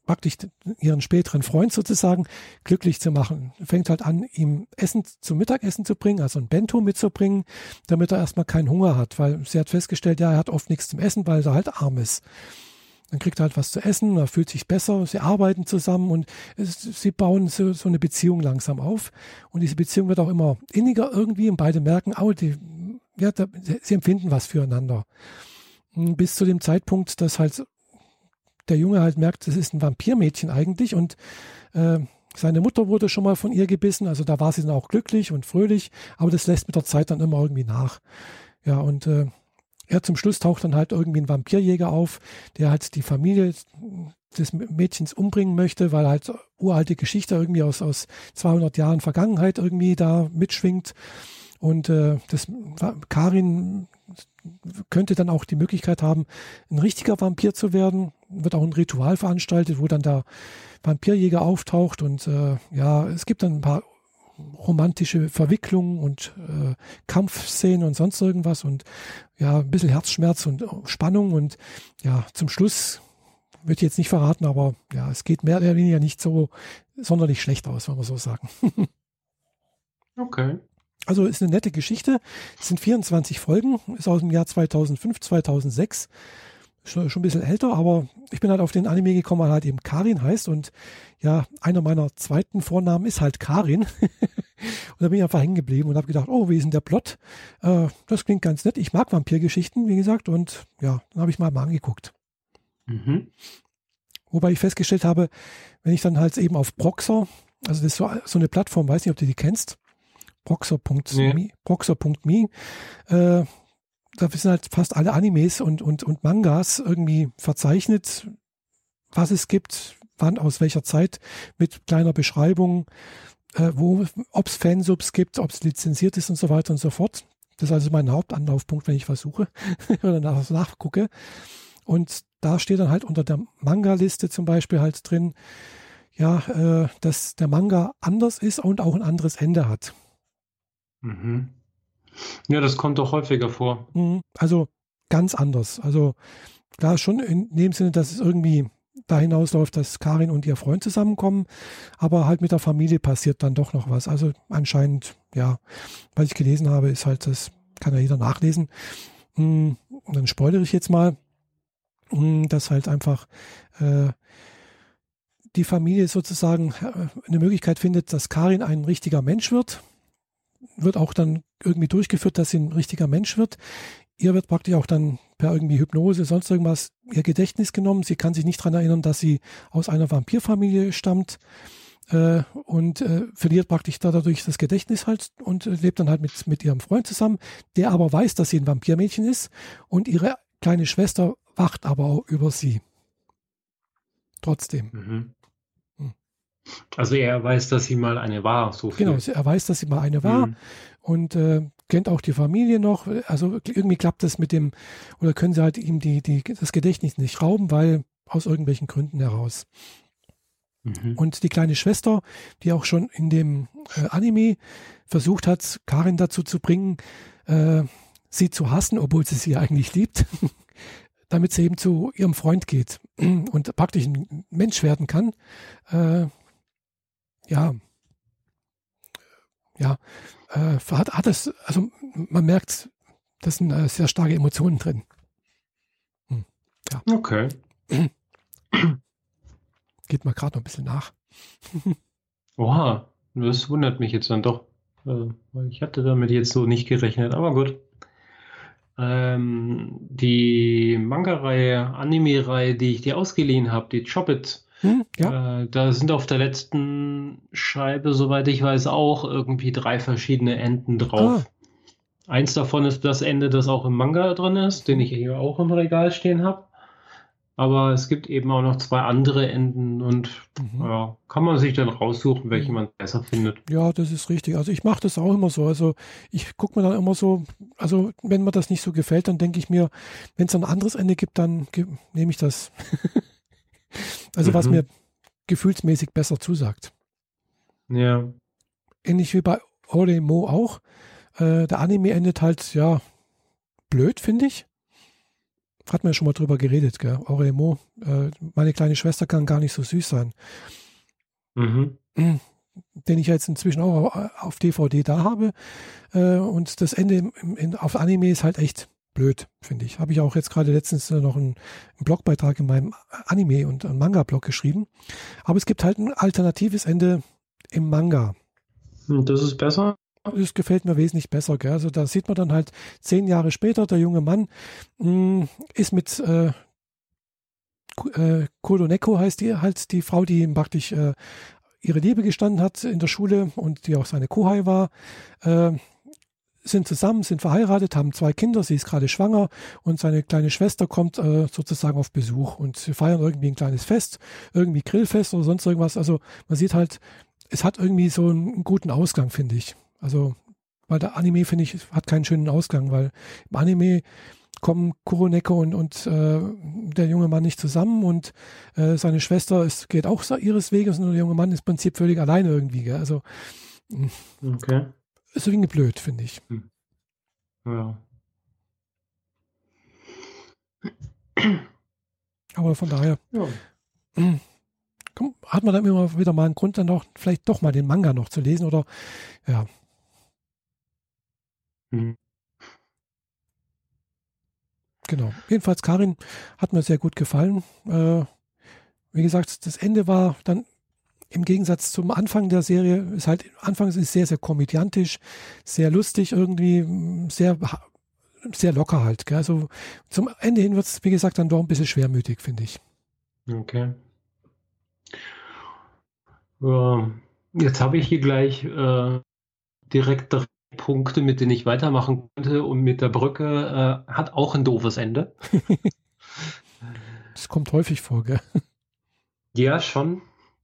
praktisch ihren späteren Freund sozusagen glücklich zu machen. Fängt halt an, ihm Essen zum Mittagessen zu bringen, also ein Bento mitzubringen, damit er erstmal keinen Hunger hat, weil sie hat festgestellt, ja, er hat oft nichts zum Essen, weil er halt arm ist. Dann kriegt er halt was zu essen, er fühlt sich besser, sie arbeiten zusammen und es, sie bauen so, so, eine Beziehung langsam auf. Und diese Beziehung wird auch immer inniger irgendwie und beide merken, oh, die, ja, da, sie empfinden was füreinander. Bis zu dem Zeitpunkt, dass halt der Junge halt merkt, das ist ein Vampirmädchen eigentlich und äh, seine Mutter wurde schon mal von ihr gebissen, also da war sie dann auch glücklich und fröhlich, aber das lässt mit der Zeit dann immer irgendwie nach. Ja, und äh, er zum Schluss taucht dann halt irgendwie ein Vampirjäger auf, der halt die Familie des Mädchens umbringen möchte, weil halt uralte Geschichte irgendwie aus, aus 200 Jahren Vergangenheit irgendwie da mitschwingt. Und äh, das Karin könnte dann auch die Möglichkeit haben, ein richtiger Vampir zu werden. Wird auch ein Ritual veranstaltet, wo dann der Vampirjäger auftaucht und äh, ja, es gibt dann ein paar romantische Verwicklungen und äh, Kampfszenen und sonst irgendwas und ja, ein bisschen Herzschmerz und Spannung und ja, zum Schluss ich jetzt nicht verraten, aber ja, es geht mehr oder weniger nicht so sonderlich schlecht aus, wenn wir so sagen. (laughs) okay. Also ist eine nette Geschichte. Es sind 24 Folgen, ist aus dem Jahr 2005, 2006 schon, schon ein bisschen älter, aber ich bin halt auf den Anime gekommen, weil halt eben Karin heißt und ja, einer meiner zweiten Vornamen ist halt Karin. (laughs) und da bin ich einfach hängen geblieben und habe gedacht, oh, wie ist denn der Plot? Äh, das klingt ganz nett. Ich mag Vampirgeschichten, wie gesagt, und ja, dann habe ich mal mal angeguckt. Mhm. Wobei ich festgestellt habe, wenn ich dann halt eben auf Proxer, also das ist so, so eine Plattform, weiß nicht, ob du die kennst, proxer.me, nee. proxer.me, äh, da sind halt fast alle Animes und, und, und Mangas irgendwie verzeichnet, was es gibt, wann, aus welcher Zeit, mit kleiner Beschreibung, äh, wo, ob es Fansubs gibt, ob es lizenziert ist und so weiter und so fort. Das ist also mein Hauptanlaufpunkt, wenn ich versuche (laughs) oder nach, nachgucke. Und da steht dann halt unter der Manga-Liste zum Beispiel halt drin, ja, äh, dass der Manga anders ist und auch ein anderes Ende hat. Mhm. Ja, das kommt doch häufiger vor. Mhm. Also ganz anders. Also klar, schon in dem Sinne, dass es irgendwie da hinausläuft, dass Karin und ihr Freund zusammenkommen, aber halt mit der Familie passiert dann doch noch was. Also anscheinend, ja, was ich gelesen habe, ist halt, das kann ja jeder nachlesen. Mhm. Und dann spoilere ich jetzt mal, mhm, dass halt einfach äh, die Familie sozusagen äh, eine Möglichkeit findet, dass Karin ein richtiger Mensch wird wird auch dann irgendwie durchgeführt, dass sie ein richtiger Mensch wird. Ihr wird praktisch auch dann per irgendwie Hypnose, sonst irgendwas, ihr Gedächtnis genommen. Sie kann sich nicht daran erinnern, dass sie aus einer Vampirfamilie stammt. äh, und äh, verliert praktisch dadurch das Gedächtnis halt und äh, lebt dann halt mit, mit ihrem Freund zusammen, der aber weiß, dass sie ein Vampirmädchen ist und ihre kleine Schwester wacht aber auch über sie. Trotzdem. Mhm. Also er weiß, dass sie mal eine war, so viel. Genau, er weiß, dass sie mal eine war mhm. und äh, kennt auch die Familie noch. Also irgendwie klappt das mit dem, oder können sie halt ihm die, die, das Gedächtnis nicht rauben, weil aus irgendwelchen Gründen heraus. Mhm. Und die kleine Schwester, die auch schon in dem äh, Anime versucht hat, Karin dazu zu bringen, äh, sie zu hassen, obwohl sie sie eigentlich liebt, (laughs) damit sie eben zu ihrem Freund geht (clears throat) und praktisch ein Mensch werden kann. Äh, ja, ja, äh, hat, hat es, also man merkt, das sind äh, sehr starke Emotionen drin. Hm, ja. Okay. Geht mal gerade noch ein bisschen nach. (laughs) Oha, das wundert mich jetzt dann doch. Äh, ich hatte damit jetzt so nicht gerechnet, aber gut. Ähm, die Manga-Reihe, Anime-Reihe, die ich dir ausgeliehen habe, die Chop hm, ja. äh, da sind auf der letzten Scheibe, soweit ich weiß, auch irgendwie drei verschiedene Enden drauf. Ah. Eins davon ist das Ende, das auch im Manga drin ist, den ich hier auch im Regal stehen habe. Aber es gibt eben auch noch zwei andere Enden und mhm. ja, kann man sich dann raussuchen, welche mhm. man besser findet. Ja, das ist richtig. Also ich mache das auch immer so. Also ich gucke mir dann immer so, also wenn mir das nicht so gefällt, dann denke ich mir, wenn es ein anderes Ende gibt, dann nehme ich das. (laughs) also mhm. was mir gefühlsmäßig besser zusagt. Ja. Ähnlich wie bei Oremo auch. Äh, der Anime endet halt, ja, blöd, finde ich. Hat man ja schon mal drüber geredet, gell? Oremo, äh, meine kleine Schwester kann gar nicht so süß sein. Mhm. Hm, (clears throat) den ich jetzt inzwischen auch auf DVD da habe. Äh, und das Ende im, in, auf Anime ist halt echt blöd, finde ich. Habe ich auch jetzt gerade letztens noch einen, einen, Blogbeitrag in meinem Anime- und Manga-Blog geschrieben. Aber es gibt halt ein alternatives Ende im Manga. Hm, das ist besser? Das gefällt mir wesentlich besser. Gell? Also da sieht man dann halt zehn Jahre später, der junge Mann mh, hm, ist mit äh, äh, Kodoneko heißt die halt die Frau, die ihm praktisch äh, ihre Liebe gestanden hat in der Schule und die auch seine Kohai war, äh, sind zusammen, sind verheiratet, haben zwei Kinder, sie ist gerade schwanger und seine kleine Schwester kommt äh, sozusagen auf Besuch und sie feiern irgendwie ein kleines Fest, irgendwie Grillfest oder sonst irgendwas. Also man sieht halt, es hat irgendwie so einen guten Ausgang, finde ich. Also, weil der Anime, finde ich, hat keinen schönen Ausgang, weil im Anime kommen Kuroneko und, und äh, der junge Mann nicht zusammen und äh, seine Schwester ist, geht auch ihres Weges und der junge Mann ist im Prinzip völlig alleine irgendwie. Gell? Also, okay. Ist irgendwie blöd, finde ich. Hm. Ja. Aber von daher ja. (clears throat) Hm, hat man dann immer wieder mal einen Grund, dann doch vielleicht doch mal den Manga noch zu lesen oder ja. Mhm. Genau. Jedenfalls, Karin hat mir sehr gut gefallen. Äh, wie gesagt, das Ende war dann im Gegensatz zum Anfang der Serie, ist halt, Anfangs ist sehr, sehr komödiantisch, sehr lustig irgendwie, sehr, sehr locker halt. Gell? Also zum Ende hin wird es, wie gesagt, dann doch ein bisschen schwermütig, finde ich. Okay. Ja, jetzt habe ich hier gleich äh, direkt Punkte, mit denen ich weitermachen könnte. Und mit der Brücke äh, hat auch ein doofes Ende. (laughs) das kommt häufig vor, gell? Ja, schon.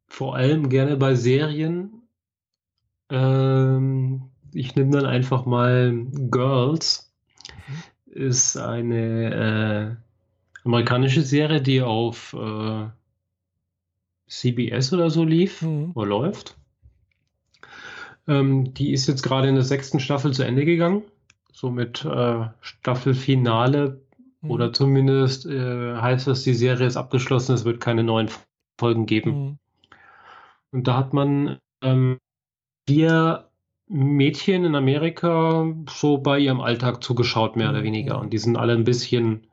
Vor allem gerne bei Serien. Ähm, ich nehme dann einfach mal Girls. Ist eine äh, amerikanische Serie, die auf äh, CBS oder so lief mhm. oder läuft. Ähm, die ist jetzt gerade in der sechsten Staffel zu Ende gegangen. Somit äh, Staffelfinale mhm. oder zumindest äh, heißt das, die Serie ist abgeschlossen, es wird keine neuen Folgen geben. Mhm. Und da hat man ähm, vier Mädchen in Amerika so bei ihrem Alltag zugeschaut, mehr oder mhm. weniger. Und die sind alle ein bisschen,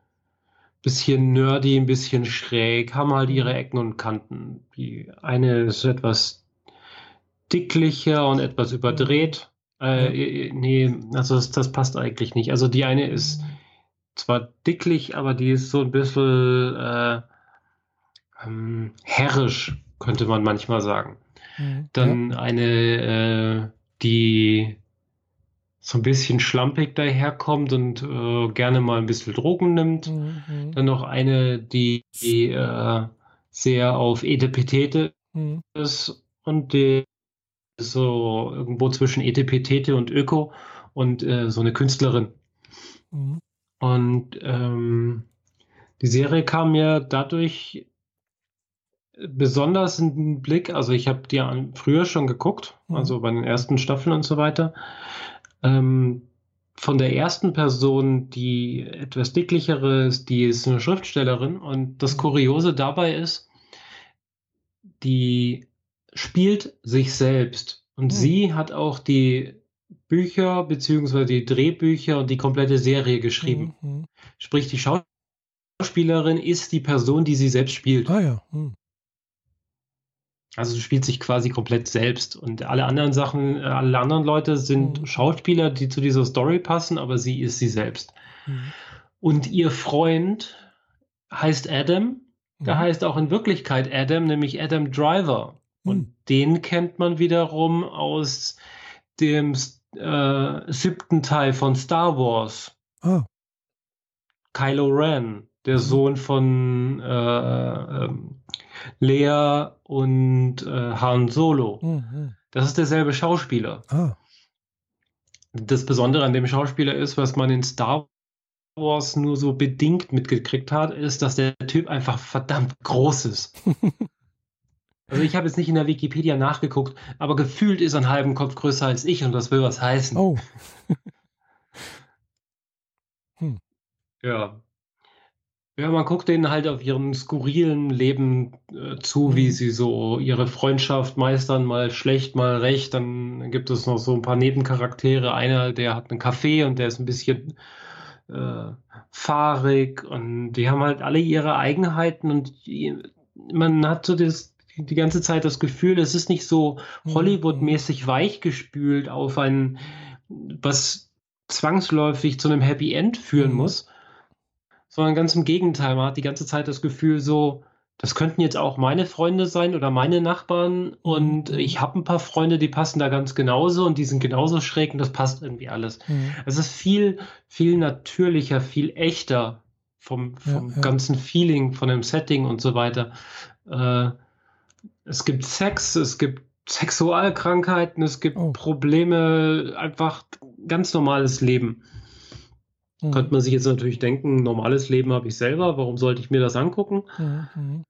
bisschen nerdy, ein bisschen schräg, haben halt ihre mhm. Ecken und Kanten. Die eine ist etwas dicklicher und etwas überdreht. Äh. Nee, also das, das, passt eigentlich nicht. Also die eine ist zwar dicklich, aber die ist so ein bisschen äh, ähm, herrisch, könnte man manchmal sagen. Mhm. Dann eine, äh, die so ein bisschen schlampig daherkommt und äh, gerne mal ein bisschen Drogen nimmt. Mhm. Dann noch eine, die, die äh, sehr auf Etepetete mhm. ist und die so irgendwo zwischen Etepetete und Öko und äh, so eine Künstlerin. Mhm. Und ähm, die Serie kam mir dadurch besonders in den Blick, also ich habe die früher schon geguckt, mhm. also bei den ersten Staffeln und so weiter. Ähm, von der ersten Person, die etwas dicklichere ist, die ist eine Schriftstellerin und das mhm. Kuriose dabei ist, die spielt sich selbst und mhm. sie hat auch die Bücher beziehungsweise die Drehbücher und die komplette Serie geschrieben. Mhm. Sprich, die Schauspielerin ist die Person, die sie selbst spielt. Ah ja. Mhm. Also du spielst sich quasi komplett selbst und alle anderen Sachen, äh, alle anderen Leute sind mhm. Schauspieler, die zu dieser Story passen, aber sie ist sie selbst. Mhm. Und ihr Freund heißt Adam, mhm. der heißt auch in Wirklichkeit Adam, nämlich Adam Driver. Und mhm. den kennt man wiederum aus dem äh, siebten Teil von Star Wars. Oh. Kylo Ren, der mhm. Sohn von äh, ähm, Lea und äh, Han Solo. Mhm. Das ist derselbe Schauspieler. Ah. Das Besondere an dem Schauspieler ist, was man in Star Wars nur so bedingt mitgekriegt hat, ist, dass der Typ einfach verdammt groß ist. (laughs) also ich habe jetzt nicht in der Wikipedia nachgeguckt, aber gefühlt ist er einen halben Kopf größer als ich und das will was heißen. Oh. (laughs) hm. Ja. Ja, man guckt denen halt auf ihrem skurrilen Leben äh, zu, wie mhm. sie so ihre Freundschaft meistern, mal schlecht, mal recht. Dann gibt es noch so ein paar Nebencharaktere. Einer, der hat einen Café und der ist ein bisschen äh, fahrig und die haben halt alle ihre Eigenheiten und die, man hat so das, die ganze Zeit das Gefühl, es ist nicht so mhm. Hollywood-mäßig weichgespült auf ein, was zwangsläufig zu einem Happy End führen mhm. muss, sondern ganz im Gegenteil. Man hat die ganze Zeit das Gefühl so, das könnten jetzt auch meine Freunde sein oder meine Nachbarn und mhm. ich habe ein paar Freunde, die passen da ganz genauso und die sind genauso schräg und das passt irgendwie alles. Mhm. Es ist viel, viel natürlicher, viel echter vom, vom ja, ja. ganzen Feeling, von dem Setting und so weiter. Äh, es gibt Sex, es gibt Sexualkrankheiten, es gibt oh. Probleme, einfach ganz normales Leben. Mhm. Könnte man sich jetzt natürlich denken, normales Leben habe ich selber, warum sollte ich mir das angucken? Mhm.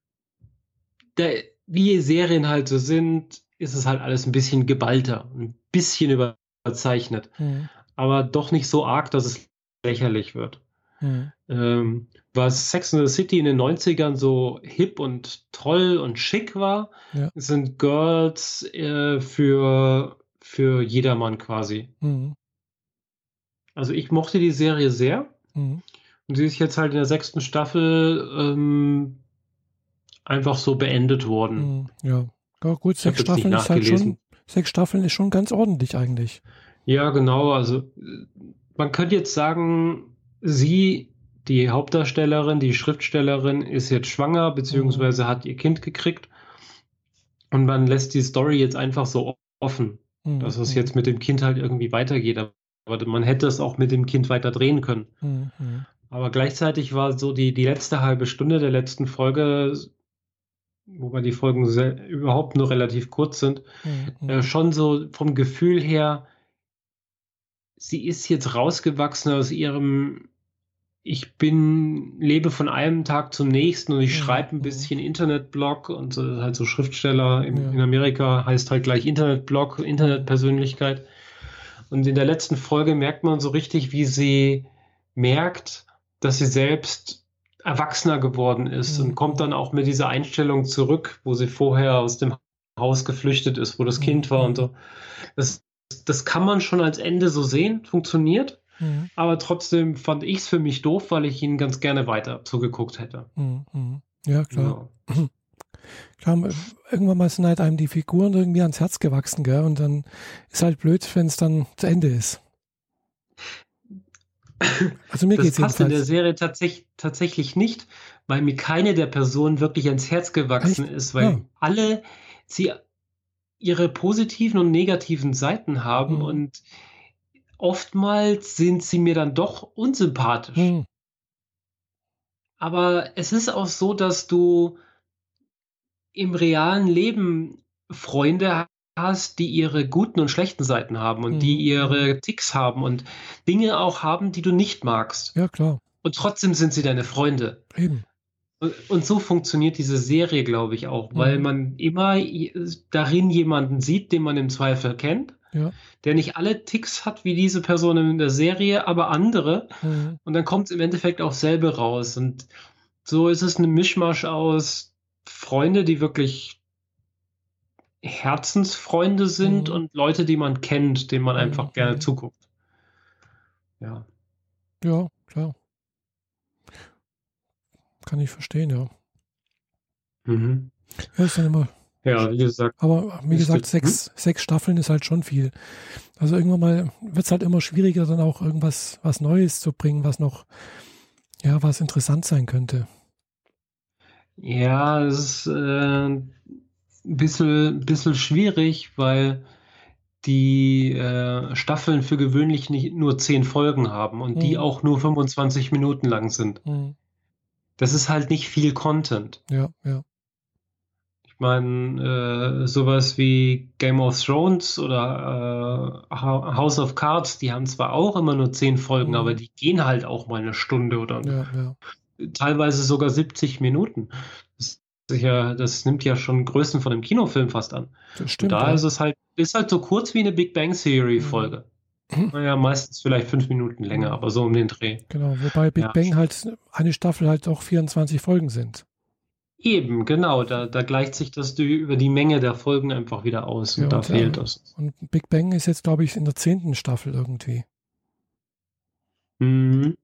Der, wie Serien halt so sind, ist es halt alles ein bisschen geballter, ein bisschen überzeichnet, mhm. aber doch nicht so arg, dass es lächerlich wird. Mhm. Ähm, was Sex in the City in den 90ern so hip und toll und schick war, ja. sind Girls äh, für, für jedermann quasi. Mhm. Also ich mochte die Serie sehr. Mhm. Und sie ist jetzt halt in der sechsten Staffel ähm, einfach so beendet worden. Mhm, ja. ja, gut, sechs Staffeln ist halt schon, sechs Staffeln ist schon ganz ordentlich eigentlich. Ja, genau. Also man könnte jetzt sagen, sie, die Hauptdarstellerin, die Schriftstellerin, ist jetzt schwanger, beziehungsweise mhm. hat ihr Kind gekriegt. Und man lässt die Story jetzt einfach so offen, mhm. dass es mhm. jetzt mit dem Kind halt irgendwie weitergeht. Aber man hätte es auch mit dem Kind weiter drehen können. Mhm. Aber gleichzeitig war so die, die letzte halbe Stunde der letzten Folge, wobei die Folgen sehr, überhaupt nur relativ kurz sind, mhm. äh, schon so vom Gefühl her, sie ist jetzt rausgewachsen aus ihrem ich bin, lebe von einem Tag zum nächsten und ich ja, schreibe ein bisschen ja. Internetblog und so, halt so Schriftsteller in, ja. in Amerika heißt halt gleich Internetblog, Internetpersönlichkeit. Und in der letzten Folge merkt man so richtig, wie sie merkt, dass sie selbst erwachsener geworden ist mhm. und kommt dann auch mit dieser Einstellung zurück, wo sie vorher aus dem Haus geflüchtet ist, wo das mhm. Kind war und so. Das, das kann man schon als Ende so sehen, funktioniert. Mhm. Aber trotzdem fand ich es für mich doof, weil ich ihn ganz gerne weiter zugeguckt hätte. Mhm. mhm. Ja, klar. Ja. (clears throat) Klar, irgendwann mal sind halt einem die Figuren irgendwie ans Herz gewachsen, gell? Und dann ist halt blöd, wenn es dann zu Ende ist. Also mir das geht's passt in der Serie tatsächlich, tatsächlich nicht, weil mir keine der Personen wirklich ans Herz gewachsen Echt? ist, weil ja. alle sie ihre positiven und negativen Seiten haben mhm. und oftmals sind sie mir dann doch unsympathisch. Mhm. Aber es ist auch so, dass du im realen Leben Freunde hast, die ihre guten und schlechten Seiten haben und mhm. die ihre Ticks haben und Dinge auch haben, die du nicht magst. Ja, klar. Und trotzdem sind sie deine Freunde. Eben. Und so funktioniert diese Serie, glaube ich, auch, weil mhm. man immer darin jemanden sieht, den man im Zweifel kennt, ja. der nicht alle Ticks hat wie diese Person in der Serie, aber andere. Mhm. Und dann kommt es im Endeffekt auch selber raus. Und so ist es ein Mischmasch aus Freunde, die wirklich Herzensfreunde sind mhm. und Leute, die man kennt, denen man einfach mhm. gerne zuguckt. Ja. Ja, klar. Kann ich verstehen, ja. Mhm. Ja, ist dann immer. Ja, wie gesagt. Aber wie gesagt, sechs, sechs Staffeln ist halt schon viel. Also irgendwann mal wird es halt immer schwieriger, dann auch irgendwas was Neues zu bringen, was noch, ja, was interessant sein könnte. Ja, es ist äh, ein bisschen, bisschen schwierig, weil die äh, Staffeln für gewöhnlich nicht nur zehn Folgen haben und mhm. die auch nur 25 Minuten lang sind. Mhm. Das ist halt nicht viel Content. Ja, ja. Ich meine, äh, sowas wie Game of Thrones oder äh, House of Cards, die haben zwar auch immer nur zehn Folgen, mhm. aber die gehen halt auch mal eine Stunde oder ja, ja teilweise sogar 70 Minuten. Das, ja, das, nimmt ja schon Größen von einem Kinofilm fast an. Das stimmt. Und da ja. ist es halt, ist halt so kurz wie eine Big Bang Theory mhm. Folge. Mhm. Naja, meistens vielleicht fünf Minuten länger, aber so um den Dreh. Genau, wobei Big ja. Bang halt eine Staffel halt auch 24 Folgen sind. Eben, genau. Da, da gleicht sich das über die Menge der Folgen einfach wieder aus und ja, da und, fehlt das. Und Big Bang ist jetzt, glaube ich, in der zehnten Staffel irgendwie. Mhm.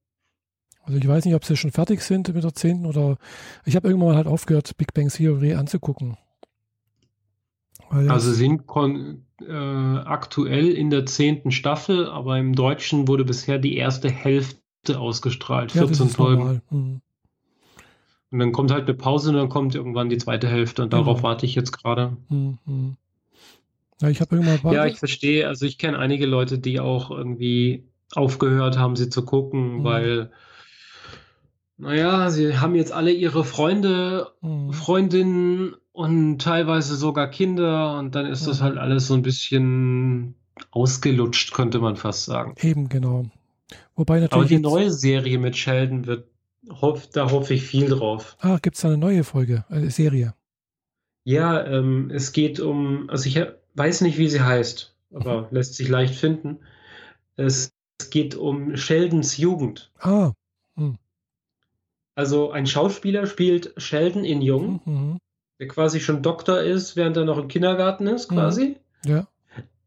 Also ich weiß nicht, ob sie schon fertig sind mit der zehnten oder ich habe irgendwann mal halt aufgehört, Big Bang Theory anzugucken. also sind äh, aktuell in der zehnten Staffel, aber im Deutschen wurde bisher die erste Hälfte ausgestrahlt, 14 ja, Folgen. Mhm. Und dann kommt halt eine Pause und dann kommt irgendwann die zweite Hälfte und darauf genau. warte ich jetzt gerade. Mhm. Ja, ich habe irgendwann. Ja, ich verstehe. Also ich kenne einige Leute, die auch irgendwie aufgehört haben, sie zu gucken, mhm. weil naja, sie haben jetzt alle ihre Freunde, mhm. Freundinnen und teilweise sogar Kinder und dann ist mhm. das halt alles so ein bisschen ausgelutscht, könnte man fast sagen. Eben, genau. Wobei natürlich. Aber die neue Serie mit Sheldon wird, hoff, da hoffe ich viel drauf. Ah, gibt es da eine neue Folge, eine Serie? Ja, ähm, es geht um, also ich weiß nicht, wie sie heißt, aber mhm. lässt sich leicht finden. Es, es geht um Sheldons Jugend. Ah. Also ein Schauspieler spielt Sheldon in Jung, mhm. der quasi schon Doktor ist, während er noch im Kindergarten ist, mhm. quasi. Ja.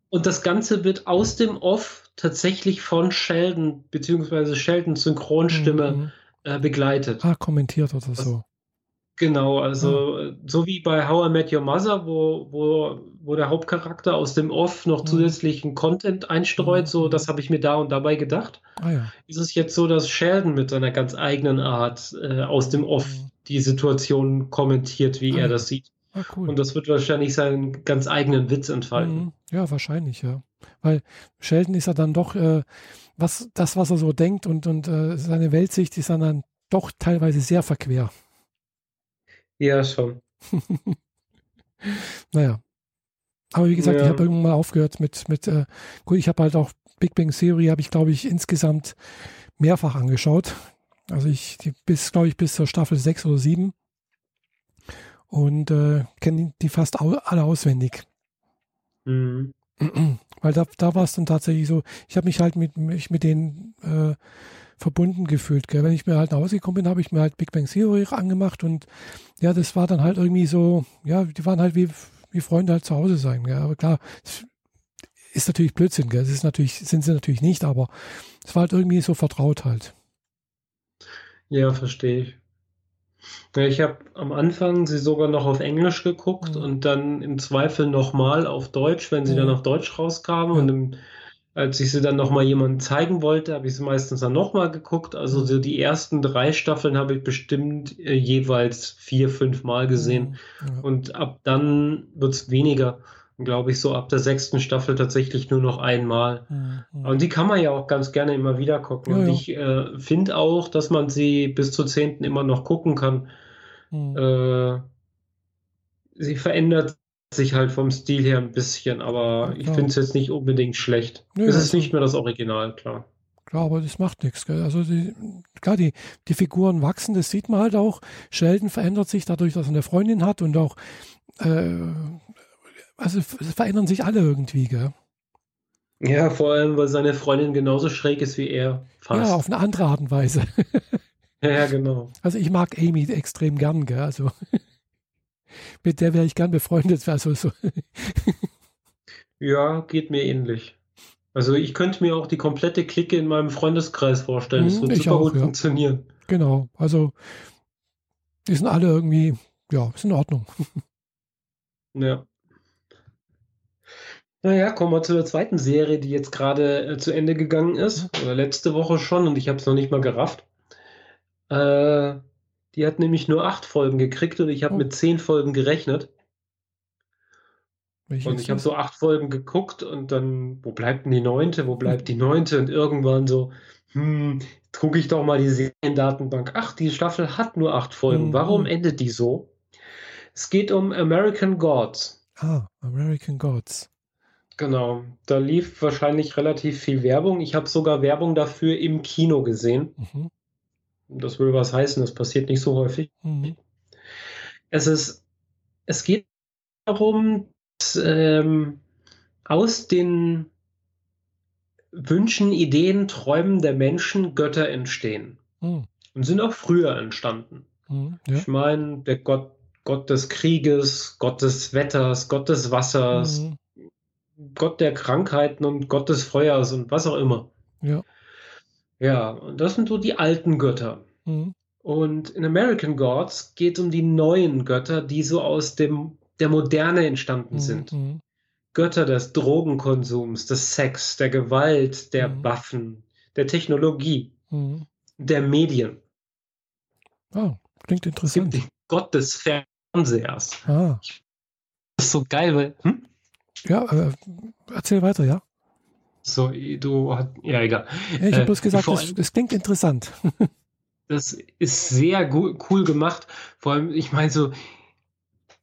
Und das Ganze wird aus dem Off tatsächlich von Sheldon, beziehungsweise Sheldons Synchronstimme mhm. äh, begleitet. Ah, kommentiert oder so. Genau, also ja. so wie bei How I Met Your Mother, wo, wo, wo der Hauptcharakter aus dem Off noch zusätzlichen Content einstreut, so das habe ich mir da und dabei gedacht. Ah, ja. Ist es jetzt so, dass Sheldon mit seiner ganz eigenen Art äh, aus dem Off die Situation kommentiert, wie ah, er das sieht. Ah, cool. Und das wird wahrscheinlich seinen ganz eigenen Witz entfalten. Mhm. Ja, wahrscheinlich, ja. Weil Sheldon ist ja dann doch, äh, was, das, was er so denkt und, und äh, seine Weltsicht ist dann doch teilweise sehr verquer. Ja, schon. (laughs) naja. Aber wie gesagt, ja. ich habe irgendwann mal aufgehört mit, mit äh, gut, ich habe halt auch Big Bang Theory, habe ich glaube ich insgesamt mehrfach angeschaut. Also ich, die, bis, glaube ich, bis zur Staffel 6 oder 7. Und äh, kenne die fast alle auswendig. Mhm. (clears throat) Weil da, da war es dann tatsächlich so, ich habe mich halt mit, mich mit denen äh, verbunden gefühlt. Gell? Wenn ich mir halt nach Hause gekommen bin, habe ich mir halt Big Bang Theory angemacht und ja, das war dann halt irgendwie so, ja, die waren halt wie, wie Freunde halt zu Hause sein. Gell? Aber klar, ist natürlich Blödsinn, gell? Das ist natürlich, sind sie natürlich nicht, aber es war halt irgendwie so vertraut halt. Ja, verstehe ich. Ja, ich habe am Anfang sie sogar noch auf Englisch geguckt mhm. und dann im Zweifel nochmal auf Deutsch, wenn sie mhm. dann auf Deutsch rauskamen. Ja. Und im als ich sie dann nochmal jemandem zeigen wollte, habe ich sie meistens dann nochmal geguckt. Also mhm. so die ersten drei Staffeln habe ich bestimmt äh, jeweils vier, fünf Mal gesehen. Mhm. Ja. Und ab dann wird es weniger. glaube ich, so ab der sechsten Staffel tatsächlich nur noch einmal. Mhm. Und die kann man ja auch ganz gerne immer wieder gucken. Ja, und ja. ich äh, finde auch, dass man sie bis zur zehnten immer noch gucken kann. Äh, sie verändert sich halt vom Stil her ein bisschen, aber ja, ich finde es jetzt nicht unbedingt schlecht. Nö, es ist also, nicht mehr das Original, klar. Klar, aber das macht nichts. Gell? Also die, klar, die, die Figuren wachsen, das sieht man halt auch. Sheldon verändert sich dadurch, dass er eine Freundin hat und auch äh, also es verändern sich alle irgendwie, gell? Ja, vor allem, weil seine Freundin genauso schräg ist wie er. Fast. Ja, auf eine andere Art und Weise. (laughs) ja, genau. Also ich mag Amy extrem gern, gell? Also mit der wäre ich gern befreundet. (laughs) Also so. ja, geht mir ähnlich. Also ich könnte mir auch die komplette Clique in meinem Freundeskreis vorstellen. Das hm, wird super auch, gut ja. funktionieren. Genau. Also die sind alle irgendwie, ja, ist in Ordnung. ja. Naja, kommen wir zur zweiten Serie, die jetzt gerade äh, zu Ende gegangen ist. Oder letzte Woche schon und ich habe es noch nicht mal gerafft. Äh, die hat nämlich nur acht Folgen gekriegt und ich habe oh. mit zehn Folgen gerechnet. Welche und ich habe so acht Folgen geguckt und dann, wo bleibt denn die neunte? Wo bleibt die neunte? Und irgendwann so, hm, gucke ich doch mal die Seriendatenbank. Ach, die Staffel hat nur acht Folgen. Mhm. Warum endet die so? Es geht um American Gods. Ah, American Gods. Genau, da lief wahrscheinlich relativ viel Werbung. Ich habe sogar Werbung dafür im Kino gesehen. Mhm. Das will was heißen, das passiert nicht so häufig. Mhm. Es ist, es geht darum, dass ähm, aus den Wünschen, Ideen, Träumen der Menschen Götter entstehen. Mhm. Und sind auch früher entstanden. Mhm, ja. Ich meine, der Gott, Gott des Krieges, Gott des Wetters, Gott des Wassers, mhm. Gott der Krankheiten und Gott des Feuers und was auch immer. Ja. Ja, und das sind so die alten Götter. Mhm. Und in American Gods geht es um die neuen Götter, die so aus dem, der Moderne entstanden mhm. sind. Mhm. Götter des Drogenkonsums, des Sex, der Gewalt, der mhm. Waffen, der Technologie, mhm. der Medien. Oh, klingt interessant. Es gibt den Gott des Fernsehers. Ah. Das ist so geil, weil. Hm? Ja, äh, erzähl weiter, ja. So, du, ja, egal. Ja, ich habe äh, bloß gesagt, das, das, klingt interessant. (laughs) das ist sehr cool gemacht. Vor allem, ich meine so,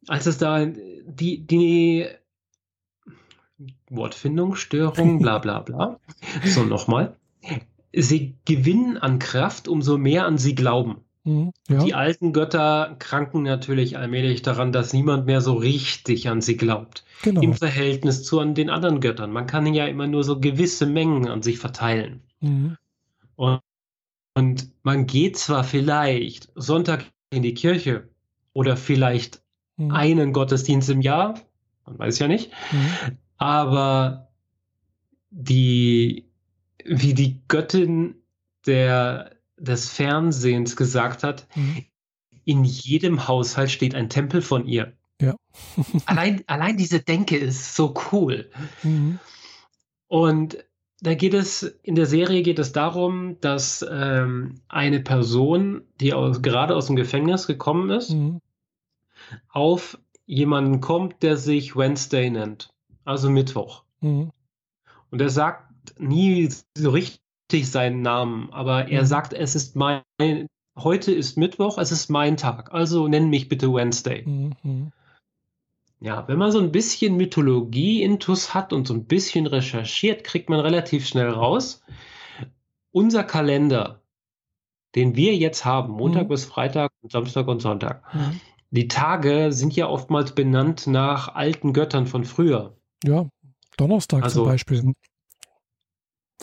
als es da die, die Wortfindungsstörung, bla bla bla. so, nochmal. Sie gewinnen an Kraft, umso mehr an sie glauben. Mhm, ja. Die alten Götter kranken natürlich allmählich daran, dass niemand mehr so richtig an sie glaubt. Genau. Im Verhältnis zu an den anderen Göttern. Man kann ja immer nur so gewisse Mengen an sich verteilen. Mhm. Und, und man geht zwar vielleicht Sonntag in die Kirche oder vielleicht mhm. einen Gottesdienst im Jahr, man weiß ja nicht, mhm. aber die, wie die Göttin der des Fernsehens gesagt hat, mhm. in jedem Haushalt steht ein Tempel von ihr. Ja. (laughs) (laughs) allein, allein diese Denke ist so cool. Mhm. Und da geht es, in der Serie geht es darum, dass ähm, eine Person, die aus, gerade aus dem Gefängnis gekommen ist, mhm. auf jemanden kommt, der sich Wednesday nennt, also Mittwoch. Mhm. Und er sagt nie so richtig, seinen Namen, aber er mhm. sagt, es ist mein, heute ist Mittwoch, es ist mein Tag, also nenn mich bitte Wednesday. Mhm. Ja, wenn man so ein bisschen Mythologie-Intus hat und so ein bisschen recherchiert, kriegt man relativ schnell raus. Unser Kalender, den wir jetzt haben, Montag mhm. bis Freitag, Samstag und Sonntag, mhm. die Tage sind ja oftmals benannt nach alten Göttern von früher. Ja, Donnerstag also, zum Beispiel.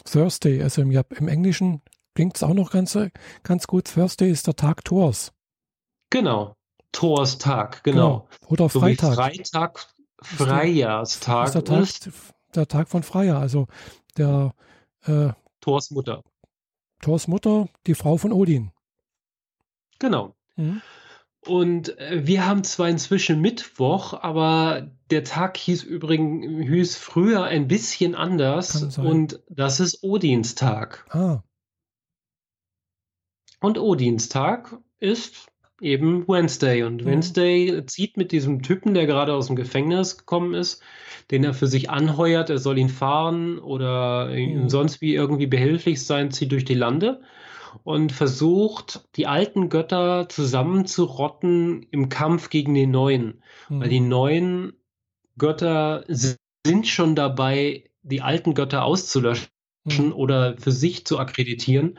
Thursday, also im, im Englischen klingt es auch noch ganz, ganz gut. Thursday ist der Tag Thors. Genau. Thors Tag, genau. genau. Oder so Freitag. Freitag, Freijahrstag. Ist der, Tag, ist der Tag von Freijahr, also der äh, Thors Mutter. Thors Mutter, die Frau von Odin. Genau. Mhm. Und äh, wir haben zwar inzwischen Mittwoch, aber der Tag hieß übrigens hieß früher ein bisschen anders und das ist Odinstag. Ah. Und Odinstag ist eben Wednesday und mhm. Wednesday zieht mit diesem Typen, der gerade aus dem Gefängnis gekommen ist, den er für sich anheuert. Er soll ihn fahren oder mhm. sonst wie irgendwie behilflich sein, zieht durch die Lande und versucht, die alten Götter zusammenzurotten im Kampf gegen die neuen. Mhm. Weil die neuen Götter sind schon dabei, die alten Götter auszulöschen mhm. oder für sich zu akkreditieren.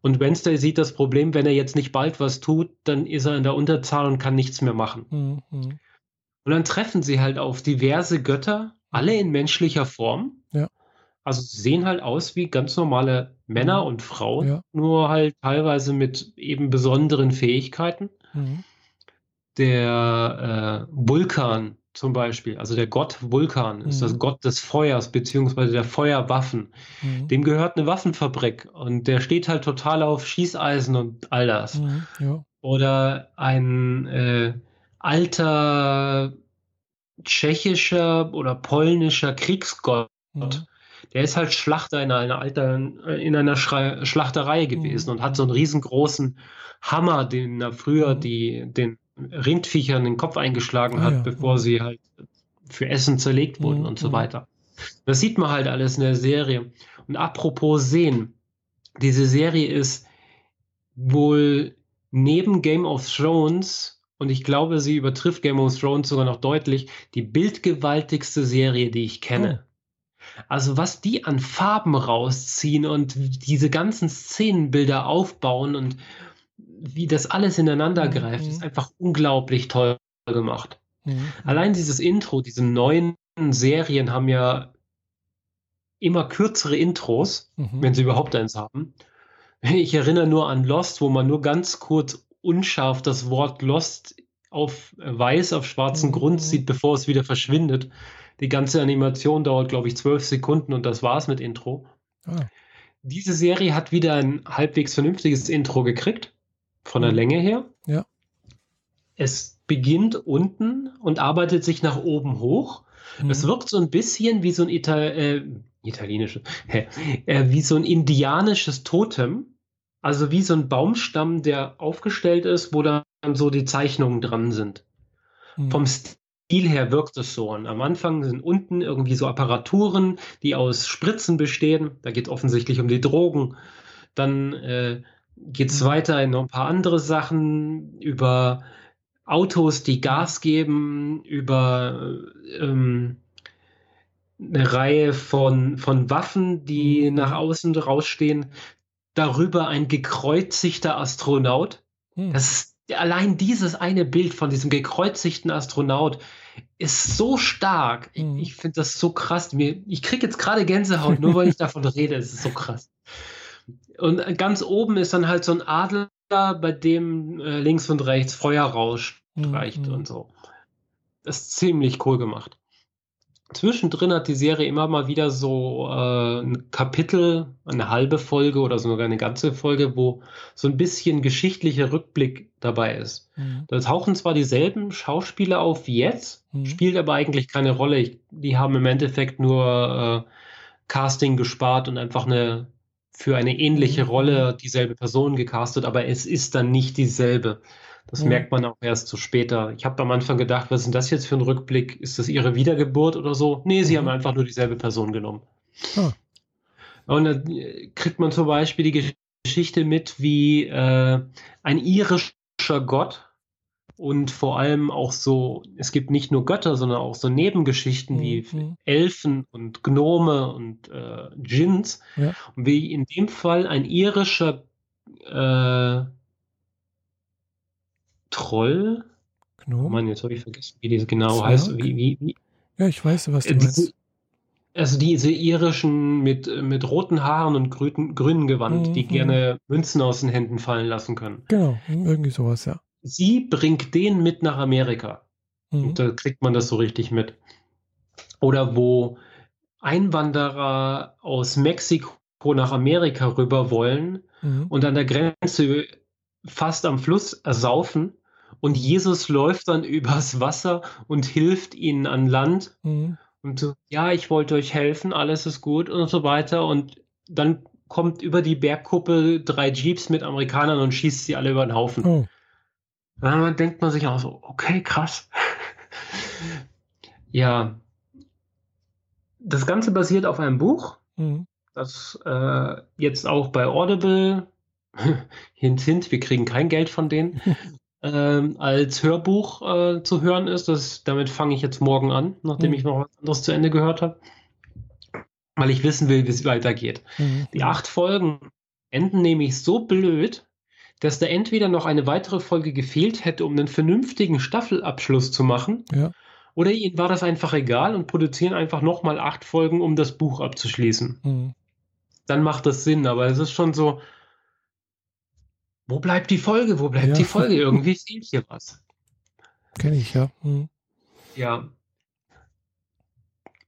Und Wednesday sieht das Problem, wenn er jetzt nicht bald was tut, dann ist er in der Unterzahl und kann nichts mehr machen. Mhm. mhm. Und dann treffen sie halt auf diverse Götter, alle in menschlicher Form. Also sehen halt aus wie ganz normale Männer mhm. und Frauen, ja. nur halt teilweise mit eben besonderen Fähigkeiten. Mhm. Der äh, Vulkan zum Beispiel, also der Gott Vulkan ist das mhm. Gott des Feuers beziehungsweise der Feuerwaffen. Mhm. Dem gehört eine Waffenfabrik und der steht halt total auf Schießeisen und all das. Mhm. Ja. Oder ein äh, alter tschechischer oder polnischer Kriegsgott. Mhm. Der ist halt Schlachter in einer alten, in einer Schrei Schlachterei gewesen mhm. und hat so einen riesengroßen Hammer, den er früher mhm. die, den Rindviechern den Kopf eingeschlagen ah, hat, ja. bevor sie halt für Essen zerlegt wurden mhm. und so mhm. weiter. Das sieht man halt alles in der Serie. Und apropos sehen, diese Serie ist wohl neben Game of Thrones und ich glaube, sie übertrifft Game of Thrones sogar noch deutlich, die bildgewaltigste Serie, die ich kenne. Also was die an Farben rausziehen und diese ganzen Szenenbilder aufbauen und wie das alles ineinander mhm. greift, mhm. ist einfach unglaublich toll gemacht. Mhm. Allein dieses Intro, diese neuen Serien haben ja immer kürzere Intros, mhm. wenn sie überhaupt eins haben. Ich erinnere nur an Lost, wo man nur ganz kurz unscharf das Wort Lost auf weiß auf schwarzen mhm. Grund sieht, bevor es wieder verschwindet. Die ganze Animation dauert, glaube ich, zwölf Sekunden und das war's mit Intro. Ah. Diese Serie hat wieder ein halbwegs vernünftiges Intro gekriegt, von der mhm. Länge her. Ja. Es beginnt unten und arbeitet sich nach oben hoch. Mhm. Es wirkt so ein bisschen wie so ein Ital äh, italienisches, (laughs) äh, wie so ein indianisches Totem also wie so ein Baumstamm, der aufgestellt ist, wo dann so die Zeichnungen dran sind. Mhm. Vom Stil her wirkt es so. Und am Anfang sind unten irgendwie so Apparaturen, die aus Spritzen bestehen. Da geht es offensichtlich um die Drogen. Dann äh, geht es weiter in noch ein paar andere Sachen über Autos, die Gas geben, über ähm, eine Reihe von, von Waffen, die mhm. nach außen rausstehen darüber ein gekreuzigter Astronaut. Hm. Das ist allein dieses eine Bild von diesem gekreuzigten Astronaut ist so stark. Ich, hm. ich finde das so krass. Mir, ich kriege jetzt gerade Gänsehaut, nur weil ich (laughs) davon rede. Es ist so krass. Und ganz oben ist dann halt so ein Adler, bei dem äh, links und rechts Feuer rausstreicht hm. und so. Das ist ziemlich cool gemacht. Zwischendrin hat die Serie immer mal wieder so äh, ein Kapitel, eine halbe Folge oder sogar eine ganze Folge, wo so ein bisschen geschichtlicher Rückblick dabei ist. Mhm. Da tauchen zwar dieselben Schauspieler auf wie jetzt, mhm. spielt aber eigentlich keine Rolle. Ich, die haben im Endeffekt nur äh, Casting gespart und einfach eine für eine ähnliche mhm. Rolle dieselbe Person gecastet, aber es ist dann nicht dieselbe. Das mhm. merkt man auch erst so später. Ich habe am Anfang gedacht, was ist denn das jetzt für ein Rückblick? Ist das ihre Wiedergeburt oder so? Nee, sie mhm. haben einfach nur dieselbe Person genommen. Ah. Und dann kriegt man zum Beispiel die Geschichte mit, wie äh, ein irischer Gott und vor allem auch so, es gibt nicht nur Götter, sondern auch so Nebengeschichten mhm. wie Elfen und Gnome und äh, Djinns. Ja. Und wie in dem Fall ein irischer äh, Troll. Gnome? Mann, jetzt habe ich vergessen, wie das genau Zwerg? heißt. Wie, wie, wie? Ja, ich weiß, was du äh, meinst. Also diese irischen mit, mit roten Haaren und grünen, grünen Gewand, mhm. die gerne Münzen aus den Händen fallen lassen können. Genau, irgendwie sowas, ja. Sie bringt den mit nach Amerika. Mhm. da kriegt man das so richtig mit. Oder wo Einwanderer aus Mexiko nach Amerika rüber wollen mhm. und an der Grenze fast am Fluss ersaufen und Jesus läuft dann übers Wasser und hilft ihnen an Land. Mhm. Und so, ja, ich wollte euch helfen, alles ist gut und so weiter. Und dann kommt über die Bergkuppe drei Jeeps mit Amerikanern und schießt sie alle über den Haufen. Oh. Dann denkt man sich auch so, okay, krass. (laughs) ja. das Ganze basiert auf einem Buch, mhm. das äh, jetzt auch bei Audible, (laughs) hint, hint, wir kriegen kein Geld von denen, (laughs) ähm, als Hörbuch äh, zu hören ist. Das, damit fange ich jetzt morgen an, nachdem mhm. ich noch was anderes zu Ende gehört habe, weil ich wissen will, wie es weitergeht. Mhm. Die acht Folgen enden nämlich so blöd, dass da entweder noch eine weitere Folge gefehlt hätte, um einen vernünftigen Staffelabschluss zu machen. Ja. Oder ihnen war das einfach egal und produzieren einfach nochmal acht Folgen, um das Buch abzuschließen. Mhm. Dann macht das Sinn, aber es ist schon so, wo bleibt die Folge? Wo bleibt ja. die Folge? Irgendwie fehlt hier was. Kenne ich, ja. Mhm. Ja.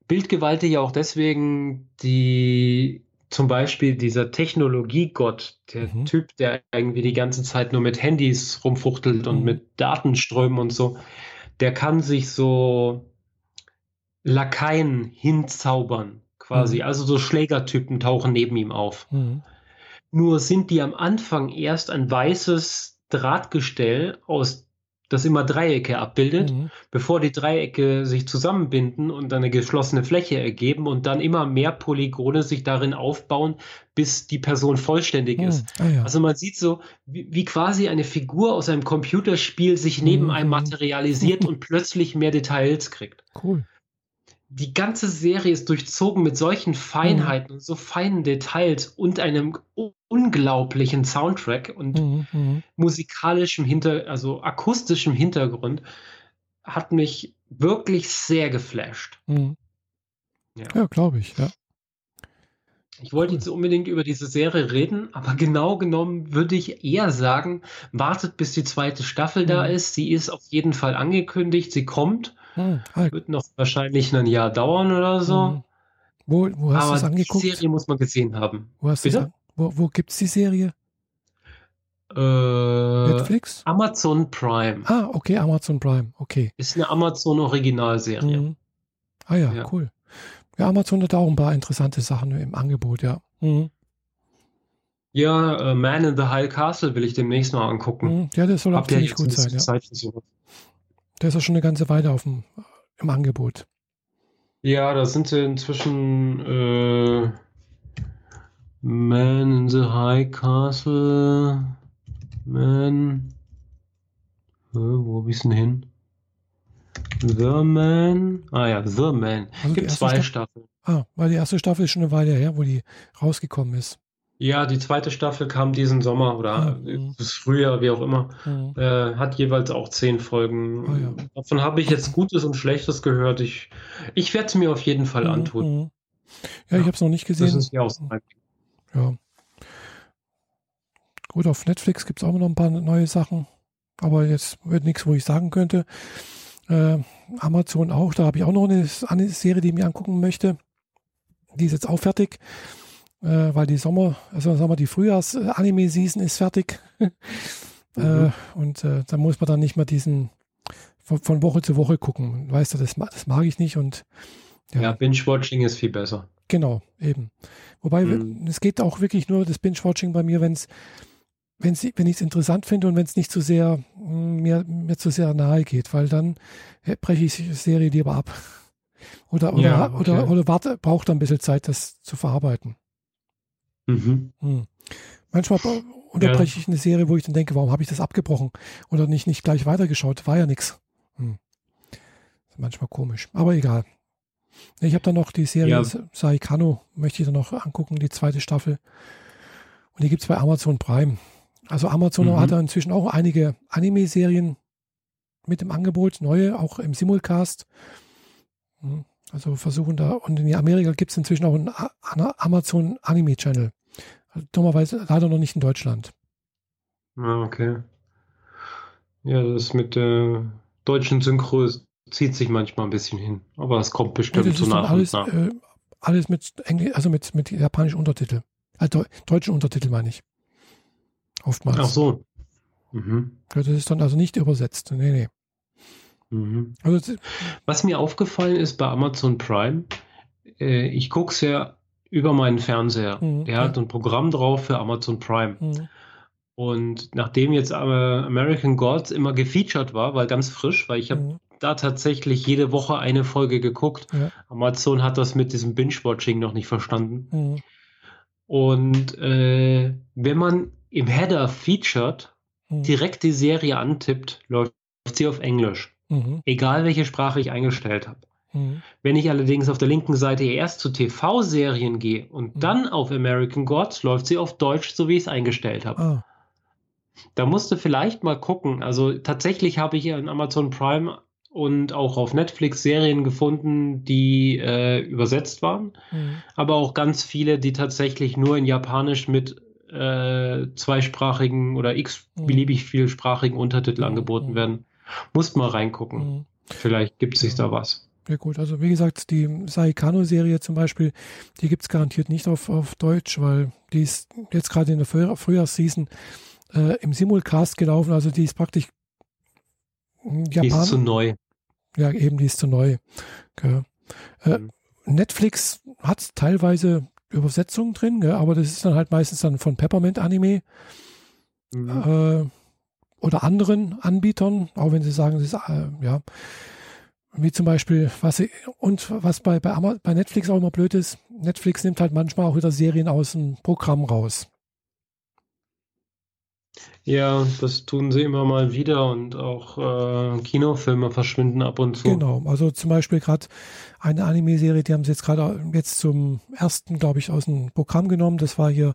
Bildgewalte ja auch deswegen die zum Beispiel dieser Technologiegott, der mhm. Typ, der irgendwie die ganze Zeit nur mit Handys rumfuchtelt und mhm. mit Datenströmen und so, der kann sich so Lakaien hinzaubern, quasi. Mhm. Also so Schlägertypen tauchen neben ihm auf. Nur sind die am Anfang erst ein weißes Drahtgestell aus das immer Dreiecke abbildet, mhm. bevor die Dreiecke sich zusammenbinden und eine geschlossene Fläche ergeben und dann immer mehr Polygone sich darin aufbauen, bis die Person vollständig mhm. ist. Ah, ja. Also man sieht so, wie, wie, quasi eine Figur aus einem Computerspiel sich neben mhm. einem materialisiert (laughs) und plötzlich mehr Details kriegt. Cool die ganze Serie ist durchzogen mit solchen Feinheiten mhm. und so feinen Details und einem unglaublichen Soundtrack und mhm, mhm. musikalischem Hinter, also akustischem Hintergrund, hat mich wirklich sehr geflasht. Mhm. Ja, ja glaube ich, ja. Ich wollte jetzt unbedingt über diese Serie reden, aber genau genommen würde ich eher sagen, wartet bis die zweite Staffel da mhm. ist. Sie ist auf jeden Fall angekündigt, sie kommt. Hm, halt. Wird noch wahrscheinlich ein Jahr dauern oder so. Hm. Wo, wo hast du es angeguckt? Die Serie muss man gesehen haben. Wo, hast Bitte? wo, wo gibt es die Serie? Äh, Netflix? Amazon Prime. Ah, okay, Amazon Prime, okay. Ist eine Amazon Originalserie. Mhm. Ah ja, ja, cool. Ja, Amazon hat auch ein paar interessante Sachen im Angebot, ja. Mhm. Ja, uh, Man in the High Castle will ich demnächst mal angucken. Mhm. Ja, das soll auch ziemlich gut sein. Ja. Zeit für sowas. Der ist ja schon eine ganze Weile auf dem, im Angebot. Ja, da sind sie inzwischen äh, Man in the High Castle. Man. Äh, wo hab ich's denn hin? The Man. Ah ja, The Man. Also Gibt zwei Staffel. Staffeln. Ah, weil die erste Staffel ist schon eine Weile her, wo die rausgekommen ist. Ja, die zweite Staffel kam diesen Sommer oder mhm. das Frühjahr, wie auch immer. Mhm. Äh, hat jeweils auch zehn Folgen. Oh, ja. Davon habe ich jetzt Gutes und Schlechtes gehört. Ich, ich werde es mir auf jeden Fall mhm. antun. Mhm. Ja, ich habe es noch nicht gesehen. Das ist ja auch Ja. Gut, auf Netflix gibt es auch noch ein paar neue Sachen. Aber jetzt wird nichts, wo ich sagen könnte. Äh, Amazon auch, da habe ich auch noch eine, eine Serie, die ich mir angucken möchte. Die ist jetzt auch fertig äh, weil die Sommer, also sagen wir, die Frühjahrs-Anime-Season ist fertig. Äh, (laughs) mhm. äh, und äh, dann muss man dann nicht mehr diesen von, von, Woche zu Woche gucken. Weißt du, das, das mag ich nicht und ja, ja Binge-Watching ist viel besser. Genau, eben. Wobei, mhm. es geht auch wirklich nur das Binge-Watching bei mir, wenn's, wenn's, wenn ich es interessant finde und wenn es nicht zu sehr mm, mir, mir zu sehr nahe geht, weil dann breche ich die Serie lieber ab. Oder, oder, ja, okay. oder, oder warte, braucht ein bisschen Zeit, das zu verarbeiten. Mhm. Hm. Manchmal unterbreche ja. ich eine Serie, wo ich dann denke, warum habe ich das abgebrochen oder nicht, nicht gleich weitergeschaut? War ja nichts. Hm. Manchmal komisch, aber egal. Ich habe dann noch die Serie ja. Saikano, möchte ich dann noch angucken, die zweite Staffel. Und die gibt es bei Amazon Prime. Also Amazon mhm. hat da inzwischen auch einige Anime-Serien mit im Angebot, neue, auch im Simulcast. Hm. Also versuchen da, und in Amerika gibt es inzwischen auch einen Amazon Anime Channel. Dummerweise leider noch nicht in Deutschland. Ah, okay. Ja, das mit der deutschen Synchro zieht sich manchmal ein bisschen hin. Aber es kommt bestimmt ja, so nach alles, und nach. Äh, alles mit Englisch, also mit, mit japanischen Untertitel. Also deutschen Untertitel meine ich. Oftmals. Ach so. Mhm. Ja, das ist dann also nicht übersetzt. Nee, nee. Mhm. Also, Was mir aufgefallen ist bei Amazon Prime, äh, ich gucke es ja über meinen Fernseher. Mhm. Der hat ein Programm drauf für Amazon Prime. Mhm. Und nachdem jetzt American Gods immer gefeatured war, weil ganz frisch, weil ich habe mhm. da tatsächlich jede Woche eine Folge geguckt. Ja. Amazon hat das mit diesem Binge-Watching noch nicht verstanden. Mhm. Und äh, wenn man im Header featured mhm. direkt die Serie antippt, läuft sie auf Englisch. Mhm. Egal welche Sprache ich eingestellt habe. Mhm. Wenn ich allerdings auf der linken Seite erst zu TV-Serien gehe und mhm. dann auf American Gods, läuft sie auf Deutsch, so wie ich es eingestellt habe. Ah. Da musst du vielleicht mal gucken. Also tatsächlich habe ich in Amazon Prime und auch auf Netflix Serien gefunden, die äh, übersetzt waren, mhm. aber auch ganz viele, die tatsächlich nur in Japanisch mit äh, zweisprachigen oder x mhm. beliebig vielsprachigen Untertitel mhm. angeboten werden. Musst mal reingucken. Mhm. Vielleicht gibt es sich da was. Ja gut, also wie gesagt, die Saikano-Serie zum Beispiel, die gibt es garantiert nicht auf, auf Deutsch, weil die ist jetzt gerade in der Früh Frühjahrsseason äh, im Simulcast gelaufen, also die ist praktisch Japan. Die ist zu neu. Ja, eben, die ist zu neu. Okay. Äh, mhm. Netflix hat teilweise Übersetzungen drin, gell, aber das ist dann halt meistens dann von Peppermint Anime mhm. äh, oder anderen Anbietern, auch wenn sie sagen, das ist, äh, ja, wie zum Beispiel, was sie, und was bei, bei, bei Netflix auch immer blöd ist, Netflix nimmt halt manchmal auch wieder Serien aus dem Programm raus. Ja, das tun sie immer mal wieder und auch äh, Kinofilme verschwinden ab und zu. Genau, also zum Beispiel gerade eine Anime-Serie, die haben sie jetzt gerade jetzt zum ersten, glaube ich, aus dem Programm genommen. Das war hier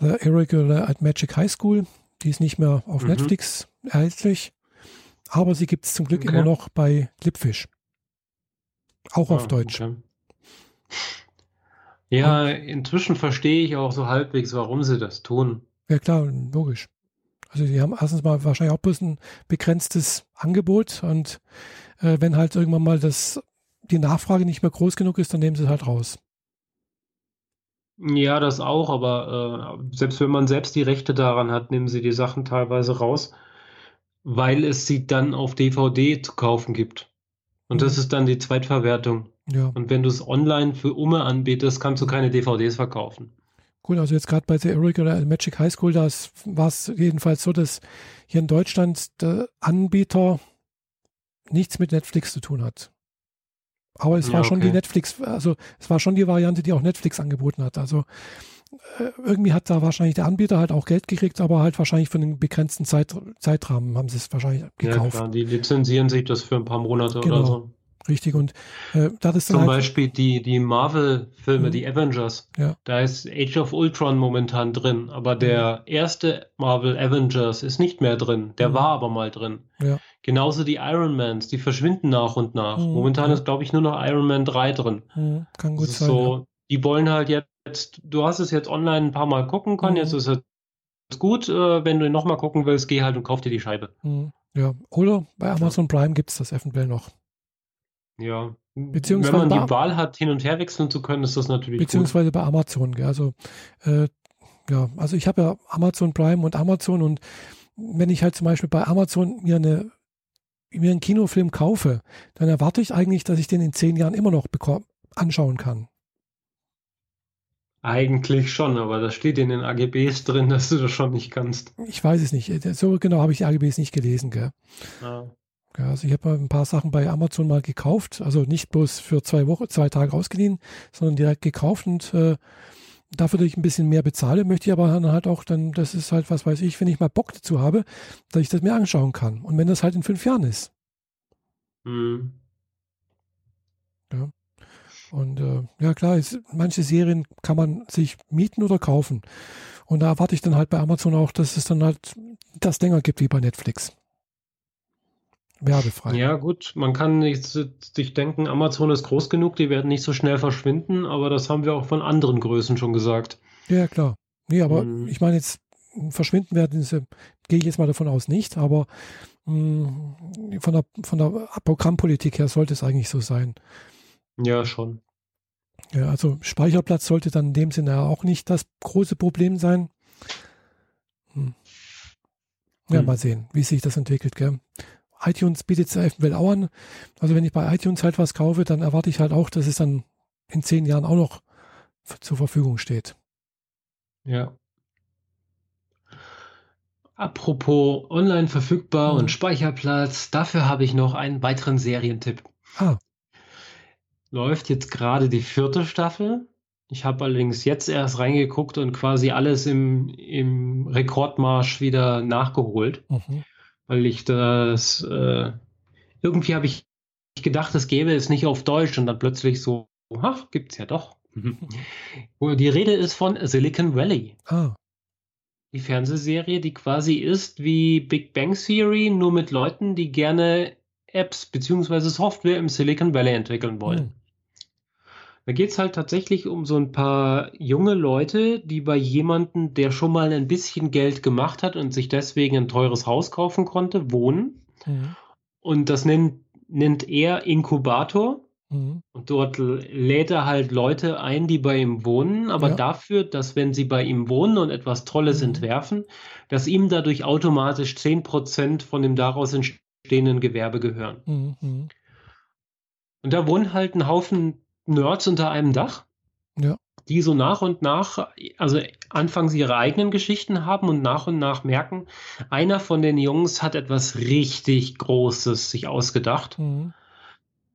The Irregular at Magic High School. Die ist nicht mehr auf mhm. Netflix erhältlich, aber sie gibt es zum Glück okay. immer noch bei Clipfish. Auch ah, auf Deutsch. Okay. Ja, inzwischen verstehe ich auch so halbwegs, warum sie das tun. Ja klar, logisch. Also die haben erstens mal wahrscheinlich auch bloß ein begrenztes Angebot und äh, wenn halt irgendwann mal das, die Nachfrage nicht mehr groß genug ist, dann nehmen sie es halt raus. Ja, das auch, aber äh, selbst wenn man selbst die Rechte daran hat, nehmen sie die Sachen teilweise raus, weil es sie dann auf DVD zu kaufen gibt. Und mhm. das ist dann die Zweitverwertung. Ja. Und wenn du es online für Umme anbietest, kannst du keine DVDs verkaufen. Gut, also jetzt gerade bei The Eric oder Magic High School, da war es jedenfalls so, dass hier in Deutschland der Anbieter nichts mit Netflix zu tun hat. Aber es ja, war schon die Netflix, also es war schon die Variante, die auch Netflix angeboten hat. Also irgendwie hat da wahrscheinlich der Anbieter halt auch Geld gekriegt, aber halt wahrscheinlich für einen begrenzten Zeit, Zeitrahmen haben sie es wahrscheinlich gekauft. Ja, klar, die lizenzieren sich das für ein paar Monate genau. oder so. Richtig, und äh, da ist Zum halt Beispiel die, die Marvel-Filme, mhm. die Avengers. Ja. Da ist Age of Ultron momentan drin, aber der mhm. erste Marvel Avengers ist nicht mehr drin. Der mhm. war aber mal drin. Ja. Genauso die Iron Mans, die verschwinden nach und nach. Mhm. Momentan ist, glaube ich, nur noch Iron Man 3 drin. Mhm. Kann gut sein. So, ja. Die wollen halt jetzt, du hast es jetzt online ein paar Mal gucken können, jetzt mhm. ist es gut. Äh, wenn du nochmal gucken willst, geh halt und kauf dir die Scheibe. Ja, oder bei Amazon Prime gibt es das eventuell noch. Ja, beziehungsweise wenn man die Wahl hat, hin und her wechseln zu können, ist das natürlich Beziehungsweise gut. bei Amazon, gell? also äh, ja, also ich habe ja Amazon Prime und Amazon und wenn ich halt zum Beispiel bei Amazon mir eine mir einen Kinofilm kaufe, dann erwarte ich eigentlich, dass ich den in zehn Jahren immer noch anschauen kann. Eigentlich schon, aber da steht in den AGBs drin, dass du das schon nicht kannst. Ich weiß es nicht. So genau habe ich die AGBs nicht gelesen, gell? Ja. Ja, also ich habe ein paar Sachen bei Amazon mal gekauft, also nicht bloß für zwei Wochen, zwei Tage ausgeliehen, sondern direkt gekauft und äh, dafür, dass ich ein bisschen mehr bezahle, möchte ich aber dann halt auch dann, das ist halt, was weiß ich, wenn ich mal Bock dazu habe, dass ich das mir anschauen kann. Und wenn das halt in fünf Jahren ist. Mhm. Ja. Und äh, ja klar, ist, manche Serien kann man sich mieten oder kaufen. Und da erwarte ich dann halt bei Amazon auch, dass es dann halt das länger gibt wie bei Netflix werbefrei. Ja, gut, man kann nicht sich denken, Amazon ist groß genug, die werden nicht so schnell verschwinden, aber das haben wir auch von anderen Größen schon gesagt. Ja, klar. Nee, aber hm. ich meine jetzt, verschwinden werden, sie, gehe ich jetzt mal davon aus, nicht, aber mh, hm, von, der, von der Programmpolitik her sollte es eigentlich so sein. Ja, schon. Ja, also Speicherplatz sollte dann in dem Sinne auch nicht das große Problem sein. Hm. Ja, hm. mal sehen, wie sich das entwickelt, gell? iTunes bietet es eventuell auch an. Also wenn ich bei iTunes halt was kaufe, dann erwarte ich halt auch, dass es dann in zehn Jahren auch noch zur Verfügung steht. Ja. apropos online verfügbar mhm. und Speicherplatz, dafür habe ich noch einen weiteren Serientipp. Ah. Läuft jetzt gerade die vierte Staffel. Ich habe allerdings jetzt erst reingeguckt und quasi alles im, im Rekordmarsch wieder nachgeholt, mhm. weil ich das äh, irgendwie habe ich gedacht, es gäbe es nicht auf Deutsch und dann plötzlich so, ach, gibt's ja doch. Mhm. (laughs) Die Rede ist von Silicon Valley. Ah. Die Fernsehserie, die quasi ist wie Big Bang Theory, nur mit Leuten, die gerne Apps bzw. Software im Silicon Valley entwickeln wollen. Mhm. Da geht es halt tatsächlich um so ein paar junge Leute, die bei jemandem, der schon mal ein bisschen Geld gemacht hat und sich deswegen ein teures Haus kaufen konnte, wohnen. Mhm. Und das nennt, nennt er Inkubator. Mhm. Und dort lädt er halt Leute ein, die bei ihm wohnen, aber ja. dafür, dass wenn sie bei ihm wohnen und etwas Tolles mhm. entwerfen, dass ihm dadurch automatisch 10% von dem daraus entstehenden Gewerbe gehören. Mhm. mhm. Und da wohnen halt ein Haufen Nerds unter einem Dach. Ja. Die so nach und nach, also anfangs ihre eigenen Geschichten haben und nach und nach merken, einer von den Jungs hat etwas richtig Großes sich ausgedacht. Mhm.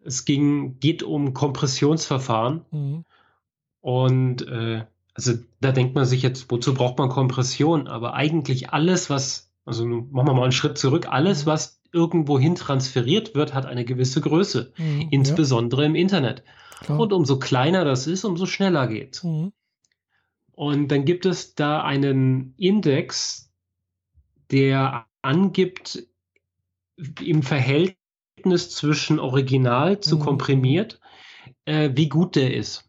Es ging, geht um Kompressionsverfahren. Mhm. Und äh, also da denkt man sich jetzt, wozu braucht man Kompression? Aber eigentlich alles, was, also machen wir mal einen Schritt zurück, alles, mhm. was irgendwohin transferiert wird, hat eine gewisse Größe, mhm, insbesondere ja. im Internet. Klar. Und umso kleiner das ist, umso schneller geht. Mhm. Und dann gibt es da einen Index, der angibt im Verhältnis zwischen Original zu mhm. komprimiert, äh, wie gut der ist.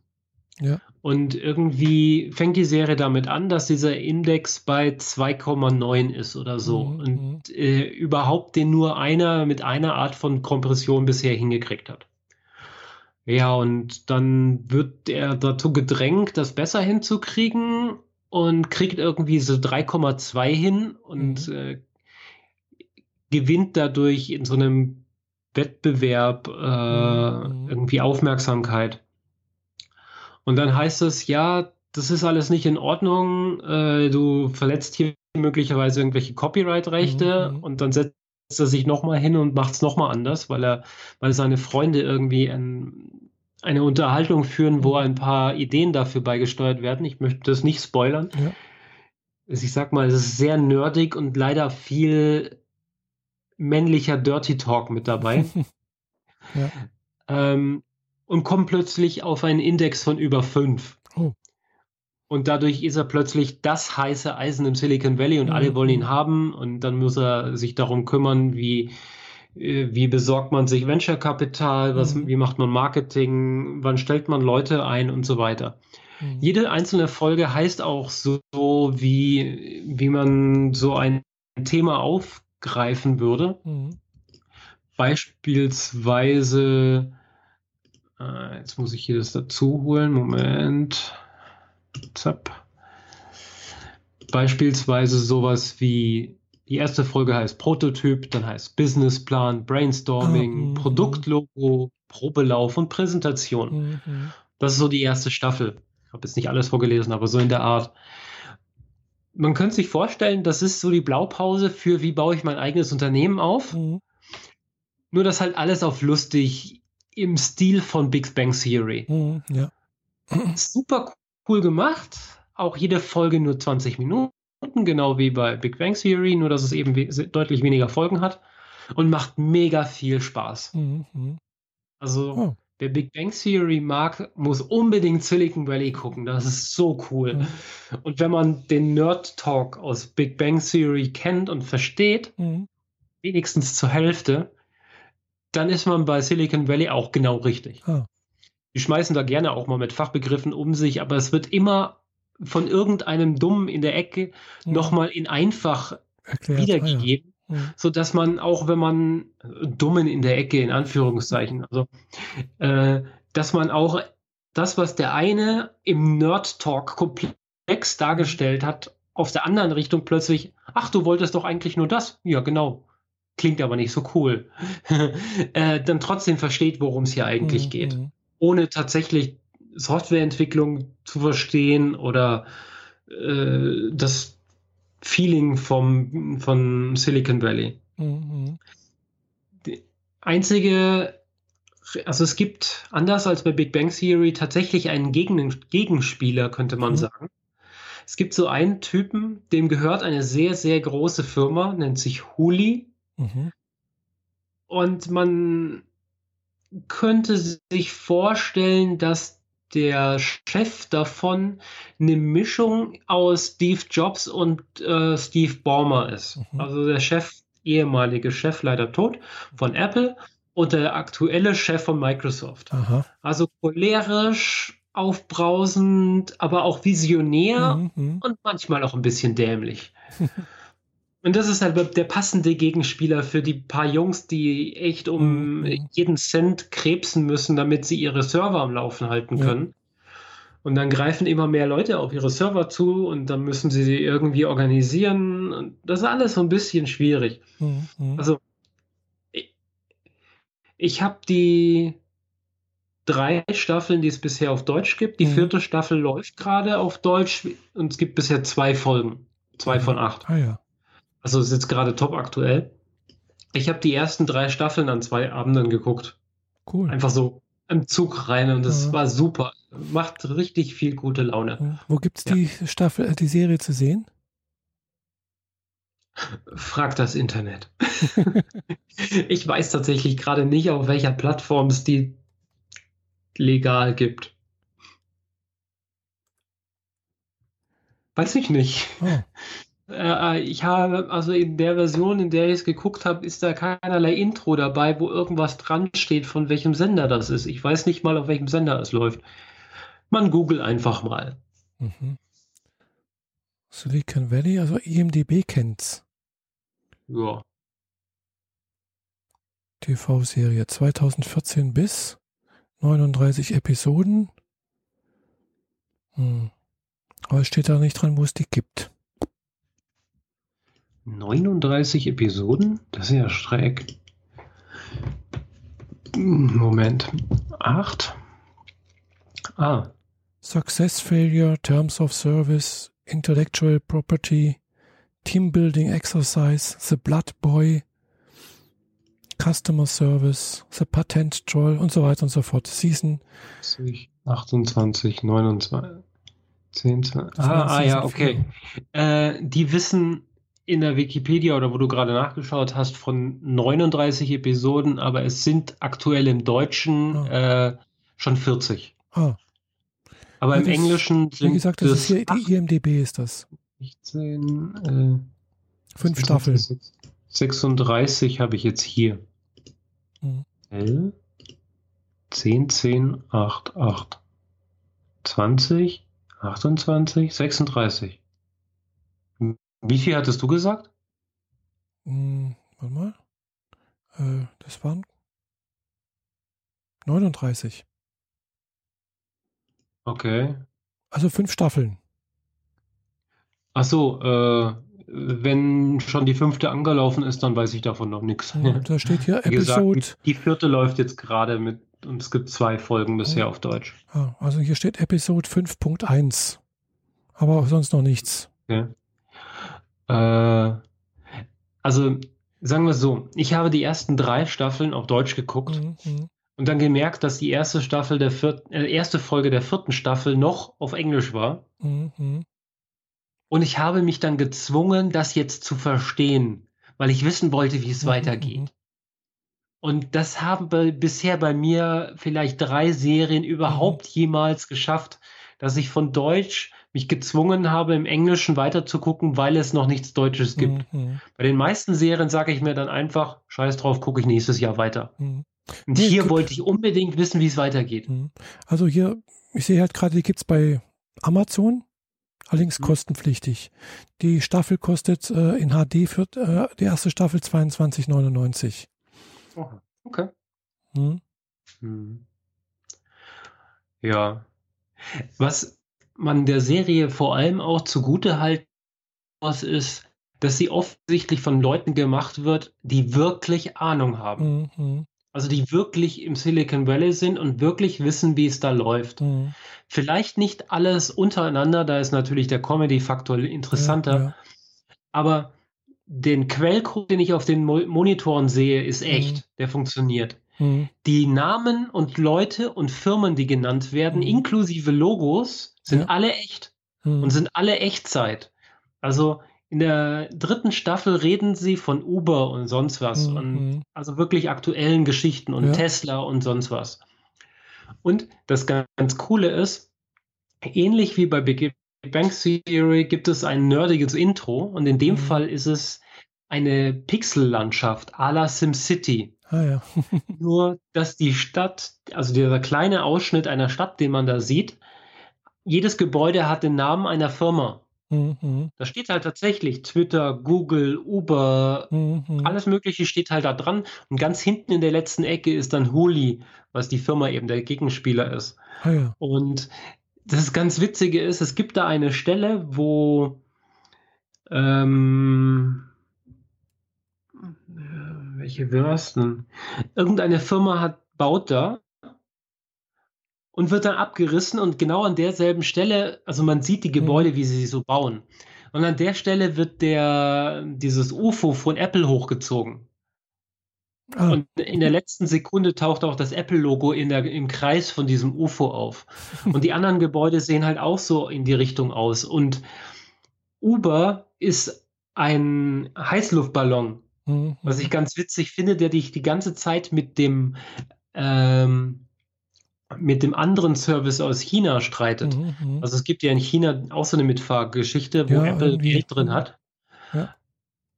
Ja. Und irgendwie fängt die Serie damit an, dass dieser Index bei 2,9 ist oder so. Mhm. Und mhm. äh, überhaupt den nur einer mit einer Art von Kompression bisher hingekriegt hat. Ja, und dann wird er dazu gedrängt, das besser hinzukriegen und kriegt irgendwie so 3,2 hin und mhm. äh, gewinnt dadurch in so einem Wettbewerb äh, mhm. irgendwie Aufmerksamkeit. Und dann heißt es, ja, das ist alles nicht in Ordnung, äh, du verletzt hier möglicherweise irgendwelche Copyright-Rechte mhm. und dann setzt er sich nochmal hin und macht es nochmal anders, weil er, weil seine Freunde irgendwie ein, eine Unterhaltung führen, wo ein paar Ideen dafür beigesteuert werden. Ich möchte das nicht spoilern. Ja. Also ich sag mal, es ist sehr nerdig und leider viel männlicher Dirty Talk mit dabei. (laughs) ja. ähm, und kommt plötzlich auf einen Index von über fünf. Oh. Und dadurch ist er plötzlich das heiße Eisen im Silicon Valley und mhm. alle wollen ihn haben. Und dann muss er sich darum kümmern, wie, äh, wie besorgt man sich Venture-Kapital, mhm. wie macht man Marketing, wann stellt man Leute ein und so weiter. Mhm. Jede einzelne Folge heißt auch so, wie, wie man so ein Thema aufgreifen würde. Mhm. Beispielsweise, äh, jetzt muss ich hier das dazu holen, Moment. Zap. Beispielsweise sowas wie die erste Folge heißt Prototyp, dann heißt Businessplan, Brainstorming, oh, Produktlogo, Probelauf und Präsentation. Mhm. Das ist so die erste Staffel. Ich habe jetzt nicht alles vorgelesen, aber so in der Art. Man könnte sich vorstellen, das ist so die Blaupause für, wie baue ich mein eigenes Unternehmen auf. Mhm. Nur das halt alles auf lustig im Stil von Big Bang Theory. Mhm, ja. Super cool gemacht. Auch jede Folge nur 20 Minuten, genau wie bei Big Bang Theory, nur dass es eben we deutlich weniger Folgen hat und macht mega viel Spaß. Mhm. Also, oh. wer Big Bang Theory mag, muss unbedingt Silicon Valley gucken. Das ist so cool. Mhm. Und wenn man den Nerd Talk aus Big Bang Theory kennt und versteht, mhm. wenigstens zur Hälfte, dann ist man bei Silicon Valley auch genau richtig. Oh die schmeißen da gerne auch mal mit Fachbegriffen um sich, aber es wird immer von irgendeinem Dummen in der Ecke ja. nochmal in einfach Erklärt, wiedergegeben, ah, ja. ja. so dass man auch, wenn man Dummen in der Ecke in Anführungszeichen, also äh, dass man auch das, was der eine im Nerd Talk komplex dargestellt hat, auf der anderen Richtung plötzlich, ach, du wolltest doch eigentlich nur das. Ja, genau. Klingt aber nicht so cool. (laughs) äh, dann trotzdem versteht, worum es hier eigentlich mhm. geht ohne tatsächlich Softwareentwicklung zu verstehen oder äh, das Feeling vom, von Silicon Valley. Mhm. Die einzige, also es gibt, anders als bei Big Bang Theory, tatsächlich einen Gegen Gegenspieler, könnte man mhm. sagen. Es gibt so einen Typen, dem gehört eine sehr, sehr große Firma, nennt sich Huli. Mhm. Und man könnte sich vorstellen, dass der Chef davon eine Mischung aus Steve Jobs und äh, Steve Ballmer ist. Mhm. Also der Chef, ehemalige Chef, leider tot, von Apple und der aktuelle Chef von Microsoft. Aha. Also cholerisch, aufbrausend, aber auch visionär mhm, mhm. und manchmal auch ein bisschen dämlich. (laughs) Und das ist halt der passende Gegenspieler für die paar Jungs, die echt um mhm. jeden Cent krebsen müssen, damit sie ihre Server am Laufen halten können. Ja. Und dann greifen immer mehr Leute auf ihre Server zu und dann müssen sie sie irgendwie organisieren. Und das ist alles so ein bisschen schwierig. Mhm. Also, ich, ich habe die drei Staffeln, die es bisher auf Deutsch gibt. Die mhm. vierte Staffel läuft gerade auf Deutsch und es gibt bisher zwei Folgen. Zwei von acht. Ah ja. Also ist jetzt gerade top aktuell. Ich habe die ersten drei Staffeln an zwei Abenden geguckt. Cool. Einfach so im Zug rein und das ja. war super. Macht richtig viel gute Laune. Wo gibt es die ja. Staffel, äh, die Serie zu sehen? Frag das Internet. (laughs) ich weiß tatsächlich gerade nicht, auf welcher Plattform es die legal gibt. Weiß ich nicht. Oh. Äh, ich habe, also in der Version, in der ich es geguckt habe, ist da keinerlei Intro dabei, wo irgendwas dran steht, von welchem Sender das ist. Ich weiß nicht mal, auf welchem Sender es läuft. Man googelt einfach mal. Mhm. Silicon Valley, also IMDB kennt's. Ja. TV-Serie 2014 bis 39 Episoden. Hm. Aber es steht da nicht dran, wo es die gibt. 39 Episoden? Das ist ja schräg. Moment. Acht? Ah. Success Failure, Terms of Service, Intellectual Property, Team Building Exercise, The Blood Boy, Customer Service, The Patent Troll und so weiter und so fort. Season 28, 29, 10, 20. Ah, ah ja, okay. Äh, die wissen in der Wikipedia oder wo du gerade nachgeschaut hast von 39 Episoden, aber es sind aktuell im Deutschen oh. äh, schon 40. Oh. Aber im Englischen sind Wie gesagt, das ist hier, die IMDB ist das. 16, äh, Fünf Staffeln. 36 habe ich jetzt hier. Mhm. L 10, 10, 8, 8, 20, 28, 36. Wie viel hattest du gesagt? Hm, warte mal. Äh, das waren 39. Okay. Also fünf Staffeln. Ach so, äh, wenn schon die fünfte angelaufen ist, dann weiß ich davon noch nichts. Ja, (laughs) da steht hier Episode. Gesagt, die, die, vierte läuft jetzt gerade mit und es gibt zwei Folgen bisher oh. auf Deutsch. Ah, also hier steht Episode 5.1. Aber sonst noch nichts. Okay. Äh, also sagen wir so, ich habe die ersten drei Staffeln auf Deutsch geguckt mhm. mhm. und dann gemerkt, dass die erste Staffel der vierten, äh, erste Folge der vierten Staffel noch auf Englisch war. Mhm, mhm. Und ich habe mich dann gezwungen, das jetzt zu verstehen, weil ich wissen wollte, wie es mhm. weitergeht. Mhm. Und das haben bei, bisher bei mir vielleicht drei Serien überhaupt jemals geschafft, dass ich von Deutsch mich gezwungen habe, im Englischen weiterzugucken, weil es noch nichts Deutsches gibt. Mhm. Bei den meisten Serien sage ich mir dann einfach, scheiß drauf, gucke ich nächstes Jahr weiter. Mhm. Und nee, hier wollte ich unbedingt wissen, wie es weitergeht. Mhm. Also hier, ich sehe halt gerade, die gibt es bei Amazon, allerdings mhm. kostenpflichtig. Die Staffel kostet äh, in HD für äh, die erste Staffel 22,99. Oh, okay. Mhm. Mhm. Ja. Was man der Serie vor allem auch zugute halten muss, ist, dass sie offensichtlich von Leuten gemacht wird, die wirklich Ahnung haben. Mhm. Also die wirklich im Silicon Valley sind und wirklich wissen, wie es da läuft. Mhm. Vielleicht nicht alles untereinander, da ist natürlich der Comedy-Faktor interessanter. Ja, ja. aber den Quellcode, den ich auf den Mo Monitoren sehe, ist echt. Mhm. Der funktioniert. Mhm. Die Namen und Leute und Firmen, die genannt werden, mhm. inklusive Logos, sind ja. alle echt mhm. und sind alle Echtzeit. Also in der dritten Staffel reden sie von Uber und sonst was. Mhm. Und also wirklich aktuellen Geschichten und ja. Tesla und sonst was. Und das ganz Coole ist, ähnlich wie bei Big Bang Theory gibt es ein nerdiges Intro und in dem mhm. Fall ist es eine Pixellandschaft à la SimCity. Ah, ja. (laughs) Nur, dass die Stadt, also dieser kleine Ausschnitt einer Stadt, den man da sieht, jedes Gebäude hat den Namen einer Firma. Mhm. Da steht halt tatsächlich Twitter, Google, Uber, mhm. alles Mögliche steht halt da dran. Und ganz hinten in der letzten Ecke ist dann Huli, was die Firma eben der Gegenspieler ist. Ah, ja. Und das ganz Witzige ist, es gibt da eine Stelle, wo ähm, welche Würsten? Irgendeine Firma hat baut da und wird dann abgerissen und genau an derselben Stelle, also man sieht die Gebäude, mhm. wie sie sie so bauen. Und an der Stelle wird der dieses UFO von Apple hochgezogen. Ah. Und in der letzten Sekunde taucht auch das Apple-Logo im Kreis von diesem UFO auf. Und die anderen Gebäude sehen halt auch so in die Richtung aus. Und Uber ist ein Heißluftballon, mhm. was ich ganz witzig finde, der dich die ganze Zeit mit dem ähm, mit dem anderen Service aus China streitet. Mhm, mhm. also es gibt ja in China auch so eine Mitfahrgeschichte, wo ja, Apple Geld drin hat. Ja.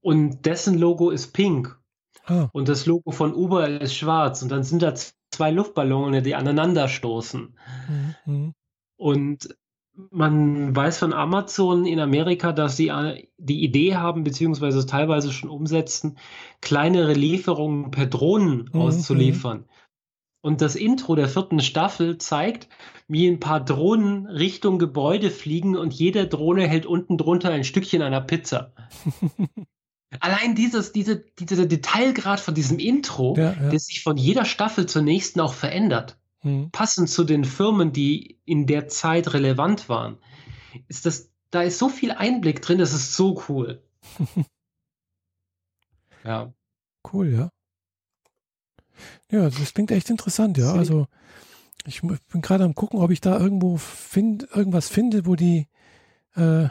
Und dessen Logo ist pink. Ah. Und das Logo von Uber ist schwarz. Und dann sind da zwei Luftballone, die aneinander stoßen. Mhm. mhm. Und man weiß von Amazon in Amerika, dass sie äh, die Idee haben, beziehungsweise teilweise schon umsetzen, kleinere Lieferungen per Drohnen mhm. auszuliefern. Und das Intro der vierten Staffel zeigt, wie ein paar Drohnen Richtung Gebäude fliegen und jede Drohne hält unten drunter ein Stückchen einer Pizza. (laughs) Allein dieses, diese, dieser Detailgrad von diesem Intro, ja, ja. der sich von jeder Staffel zur nächsten auch verändert, hm. passend zu den Firmen, die in der Zeit relevant waren, ist das, da ist so viel Einblick drin, das ist so cool. (laughs) ja. Cool, ja. Ja, das klingt echt interessant, ja. Also ich bin gerade am gucken, ob ich da irgendwo find, irgendwas finde, wo die äh,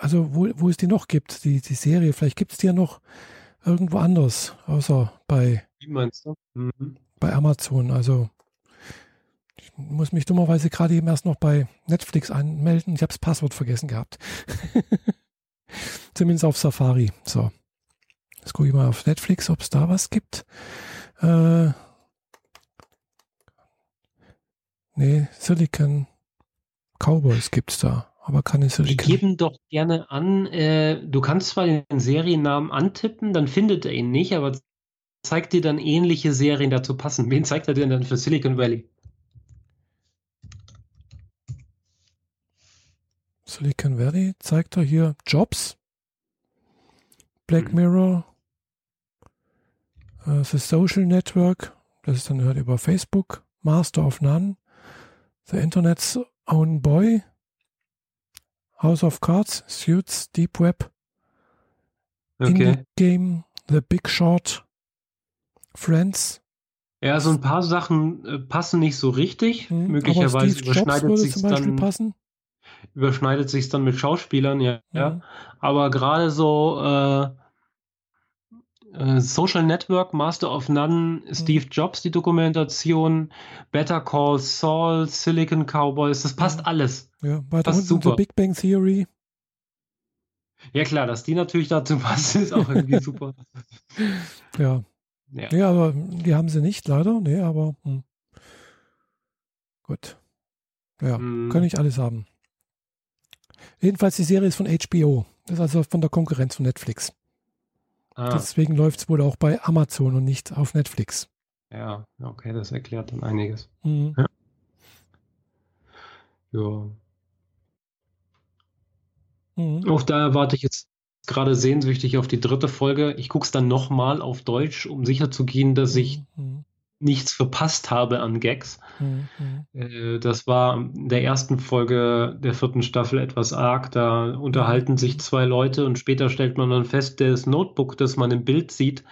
also wo, wo es die noch gibt, die, die Serie. Vielleicht gibt es die ja noch irgendwo anders, außer bei, Wie meinst du? Mhm. bei Amazon. Also ich muss mich dummerweise gerade eben erst noch bei Netflix anmelden. Ich habe das Passwort vergessen gehabt. (laughs) Zumindest auf Safari. So. Jetzt gucke ich mal auf Netflix, ob es da was gibt. Äh, nee, Silicon Cowboys gibt es da aber keine Silicon. Die geben doch gerne an, äh, du kannst zwar den Seriennamen antippen, dann findet er ihn nicht, aber zeigt dir dann ähnliche Serien dazu passen. Wen zeigt er denn dann für Silicon Valley? Silicon Valley zeigt er hier Jobs, Black hm. Mirror, uh, The Social Network, das ist dann halt über Facebook, Master of None, The Internet's Own Boy, House of Cards, Suits, Deep Web, okay. Indie Game, The Big Short, Friends. Ja, so ein paar Sachen äh, passen nicht so richtig. Hm, Möglicherweise überschneidet sich dann. Passen. Überschneidet sich dann mit Schauspielern, ja. Mhm. ja. Aber gerade so äh, äh, Social Network, Master of None, Steve mhm. Jobs, die Dokumentation, Better Call Saul, Silicon Cowboys, das passt ja. alles. Ja, weiter passt super. Big Bang Theory. Ja klar, dass die natürlich dazu passen, ist auch irgendwie (laughs) super. Ja. ja. Ja, aber die haben sie nicht, leider. Nee, aber hm. gut. Ja, hm. kann ich alles haben. Jedenfalls die Serie ist von HBO. Das ist also von der Konkurrenz von Netflix. Ah. Deswegen läuft es wohl auch bei Amazon und nicht auf Netflix. Ja, okay, das erklärt dann einiges. Mhm. Ja. ja. Mhm. Auch da warte ich jetzt gerade sehnsüchtig auf die dritte Folge. Ich gucke es dann nochmal auf Deutsch, um sicher zu gehen, dass ich mhm. Nichts verpasst habe an Gags. Mhm. Äh, das war in der ersten Folge der vierten Staffel etwas arg. Da unterhalten sich zwei Leute und später stellt man dann fest, das Notebook, das man im Bild sieht,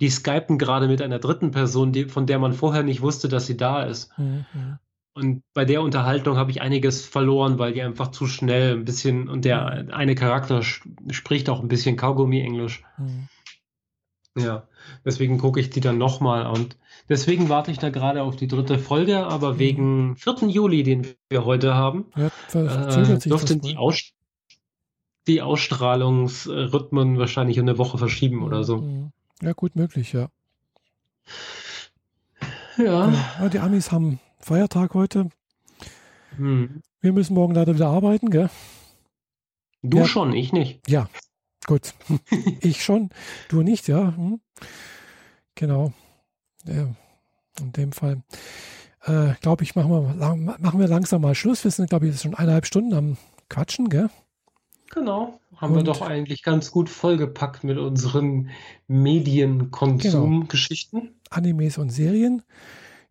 die skypen gerade mit einer dritten Person, die, von der man vorher nicht wusste, dass sie da ist. Mhm. Und bei der Unterhaltung habe ich einiges verloren, weil die einfach zu schnell ein bisschen und der eine Charakter spricht auch ein bisschen Kaugummi-Englisch. Mhm. Ja, deswegen gucke ich die dann nochmal und deswegen warte ich da gerade auf die dritte Folge, aber mhm. wegen 4. Juli, den wir heute haben, ja, äh, dürften die, Aus die Ausstrahlungsrhythmen wahrscheinlich eine Woche verschieben oder so. Mhm. Ja, gut möglich, ja. Ja. ja die Amis haben Feiertag heute. Hm. Wir müssen morgen leider wieder arbeiten, gell? Du ja. schon, ich nicht. Ja, Gut, (laughs) ich schon, du nicht, ja. Hm. Genau. Ja, in dem Fall. Äh, glaube ich, machen wir, machen wir langsam mal Schluss. Wir sind, glaube ich, schon eineinhalb Stunden am Quatschen, gell? Genau. Haben und, wir doch eigentlich ganz gut vollgepackt mit unseren Medienkonsumgeschichten. Genau. Animes und Serien.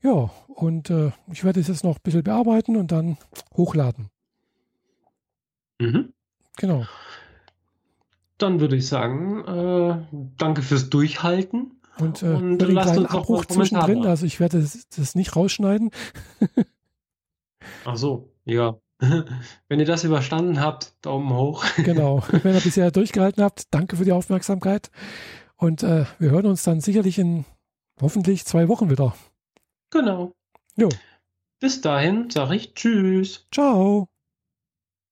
Ja, und äh, ich werde es jetzt noch ein bisschen bearbeiten und dann hochladen. Mhm. Genau dann würde ich sagen, äh, danke fürs Durchhalten. Und, äh, und lasst uns Abbruch zwischendrin, also ich werde das, das nicht rausschneiden. Ach so, ja. (laughs) Wenn ihr das überstanden habt, Daumen hoch. (laughs) Genau. Wenn ihr bisher durchgehalten habt, danke für die Aufmerksamkeit. Und äh, wir hören uns dann sicherlich in hoffentlich zwei Wochen wieder. Genau. Jo. Bis dahin sage ich Tschüss. Ciao.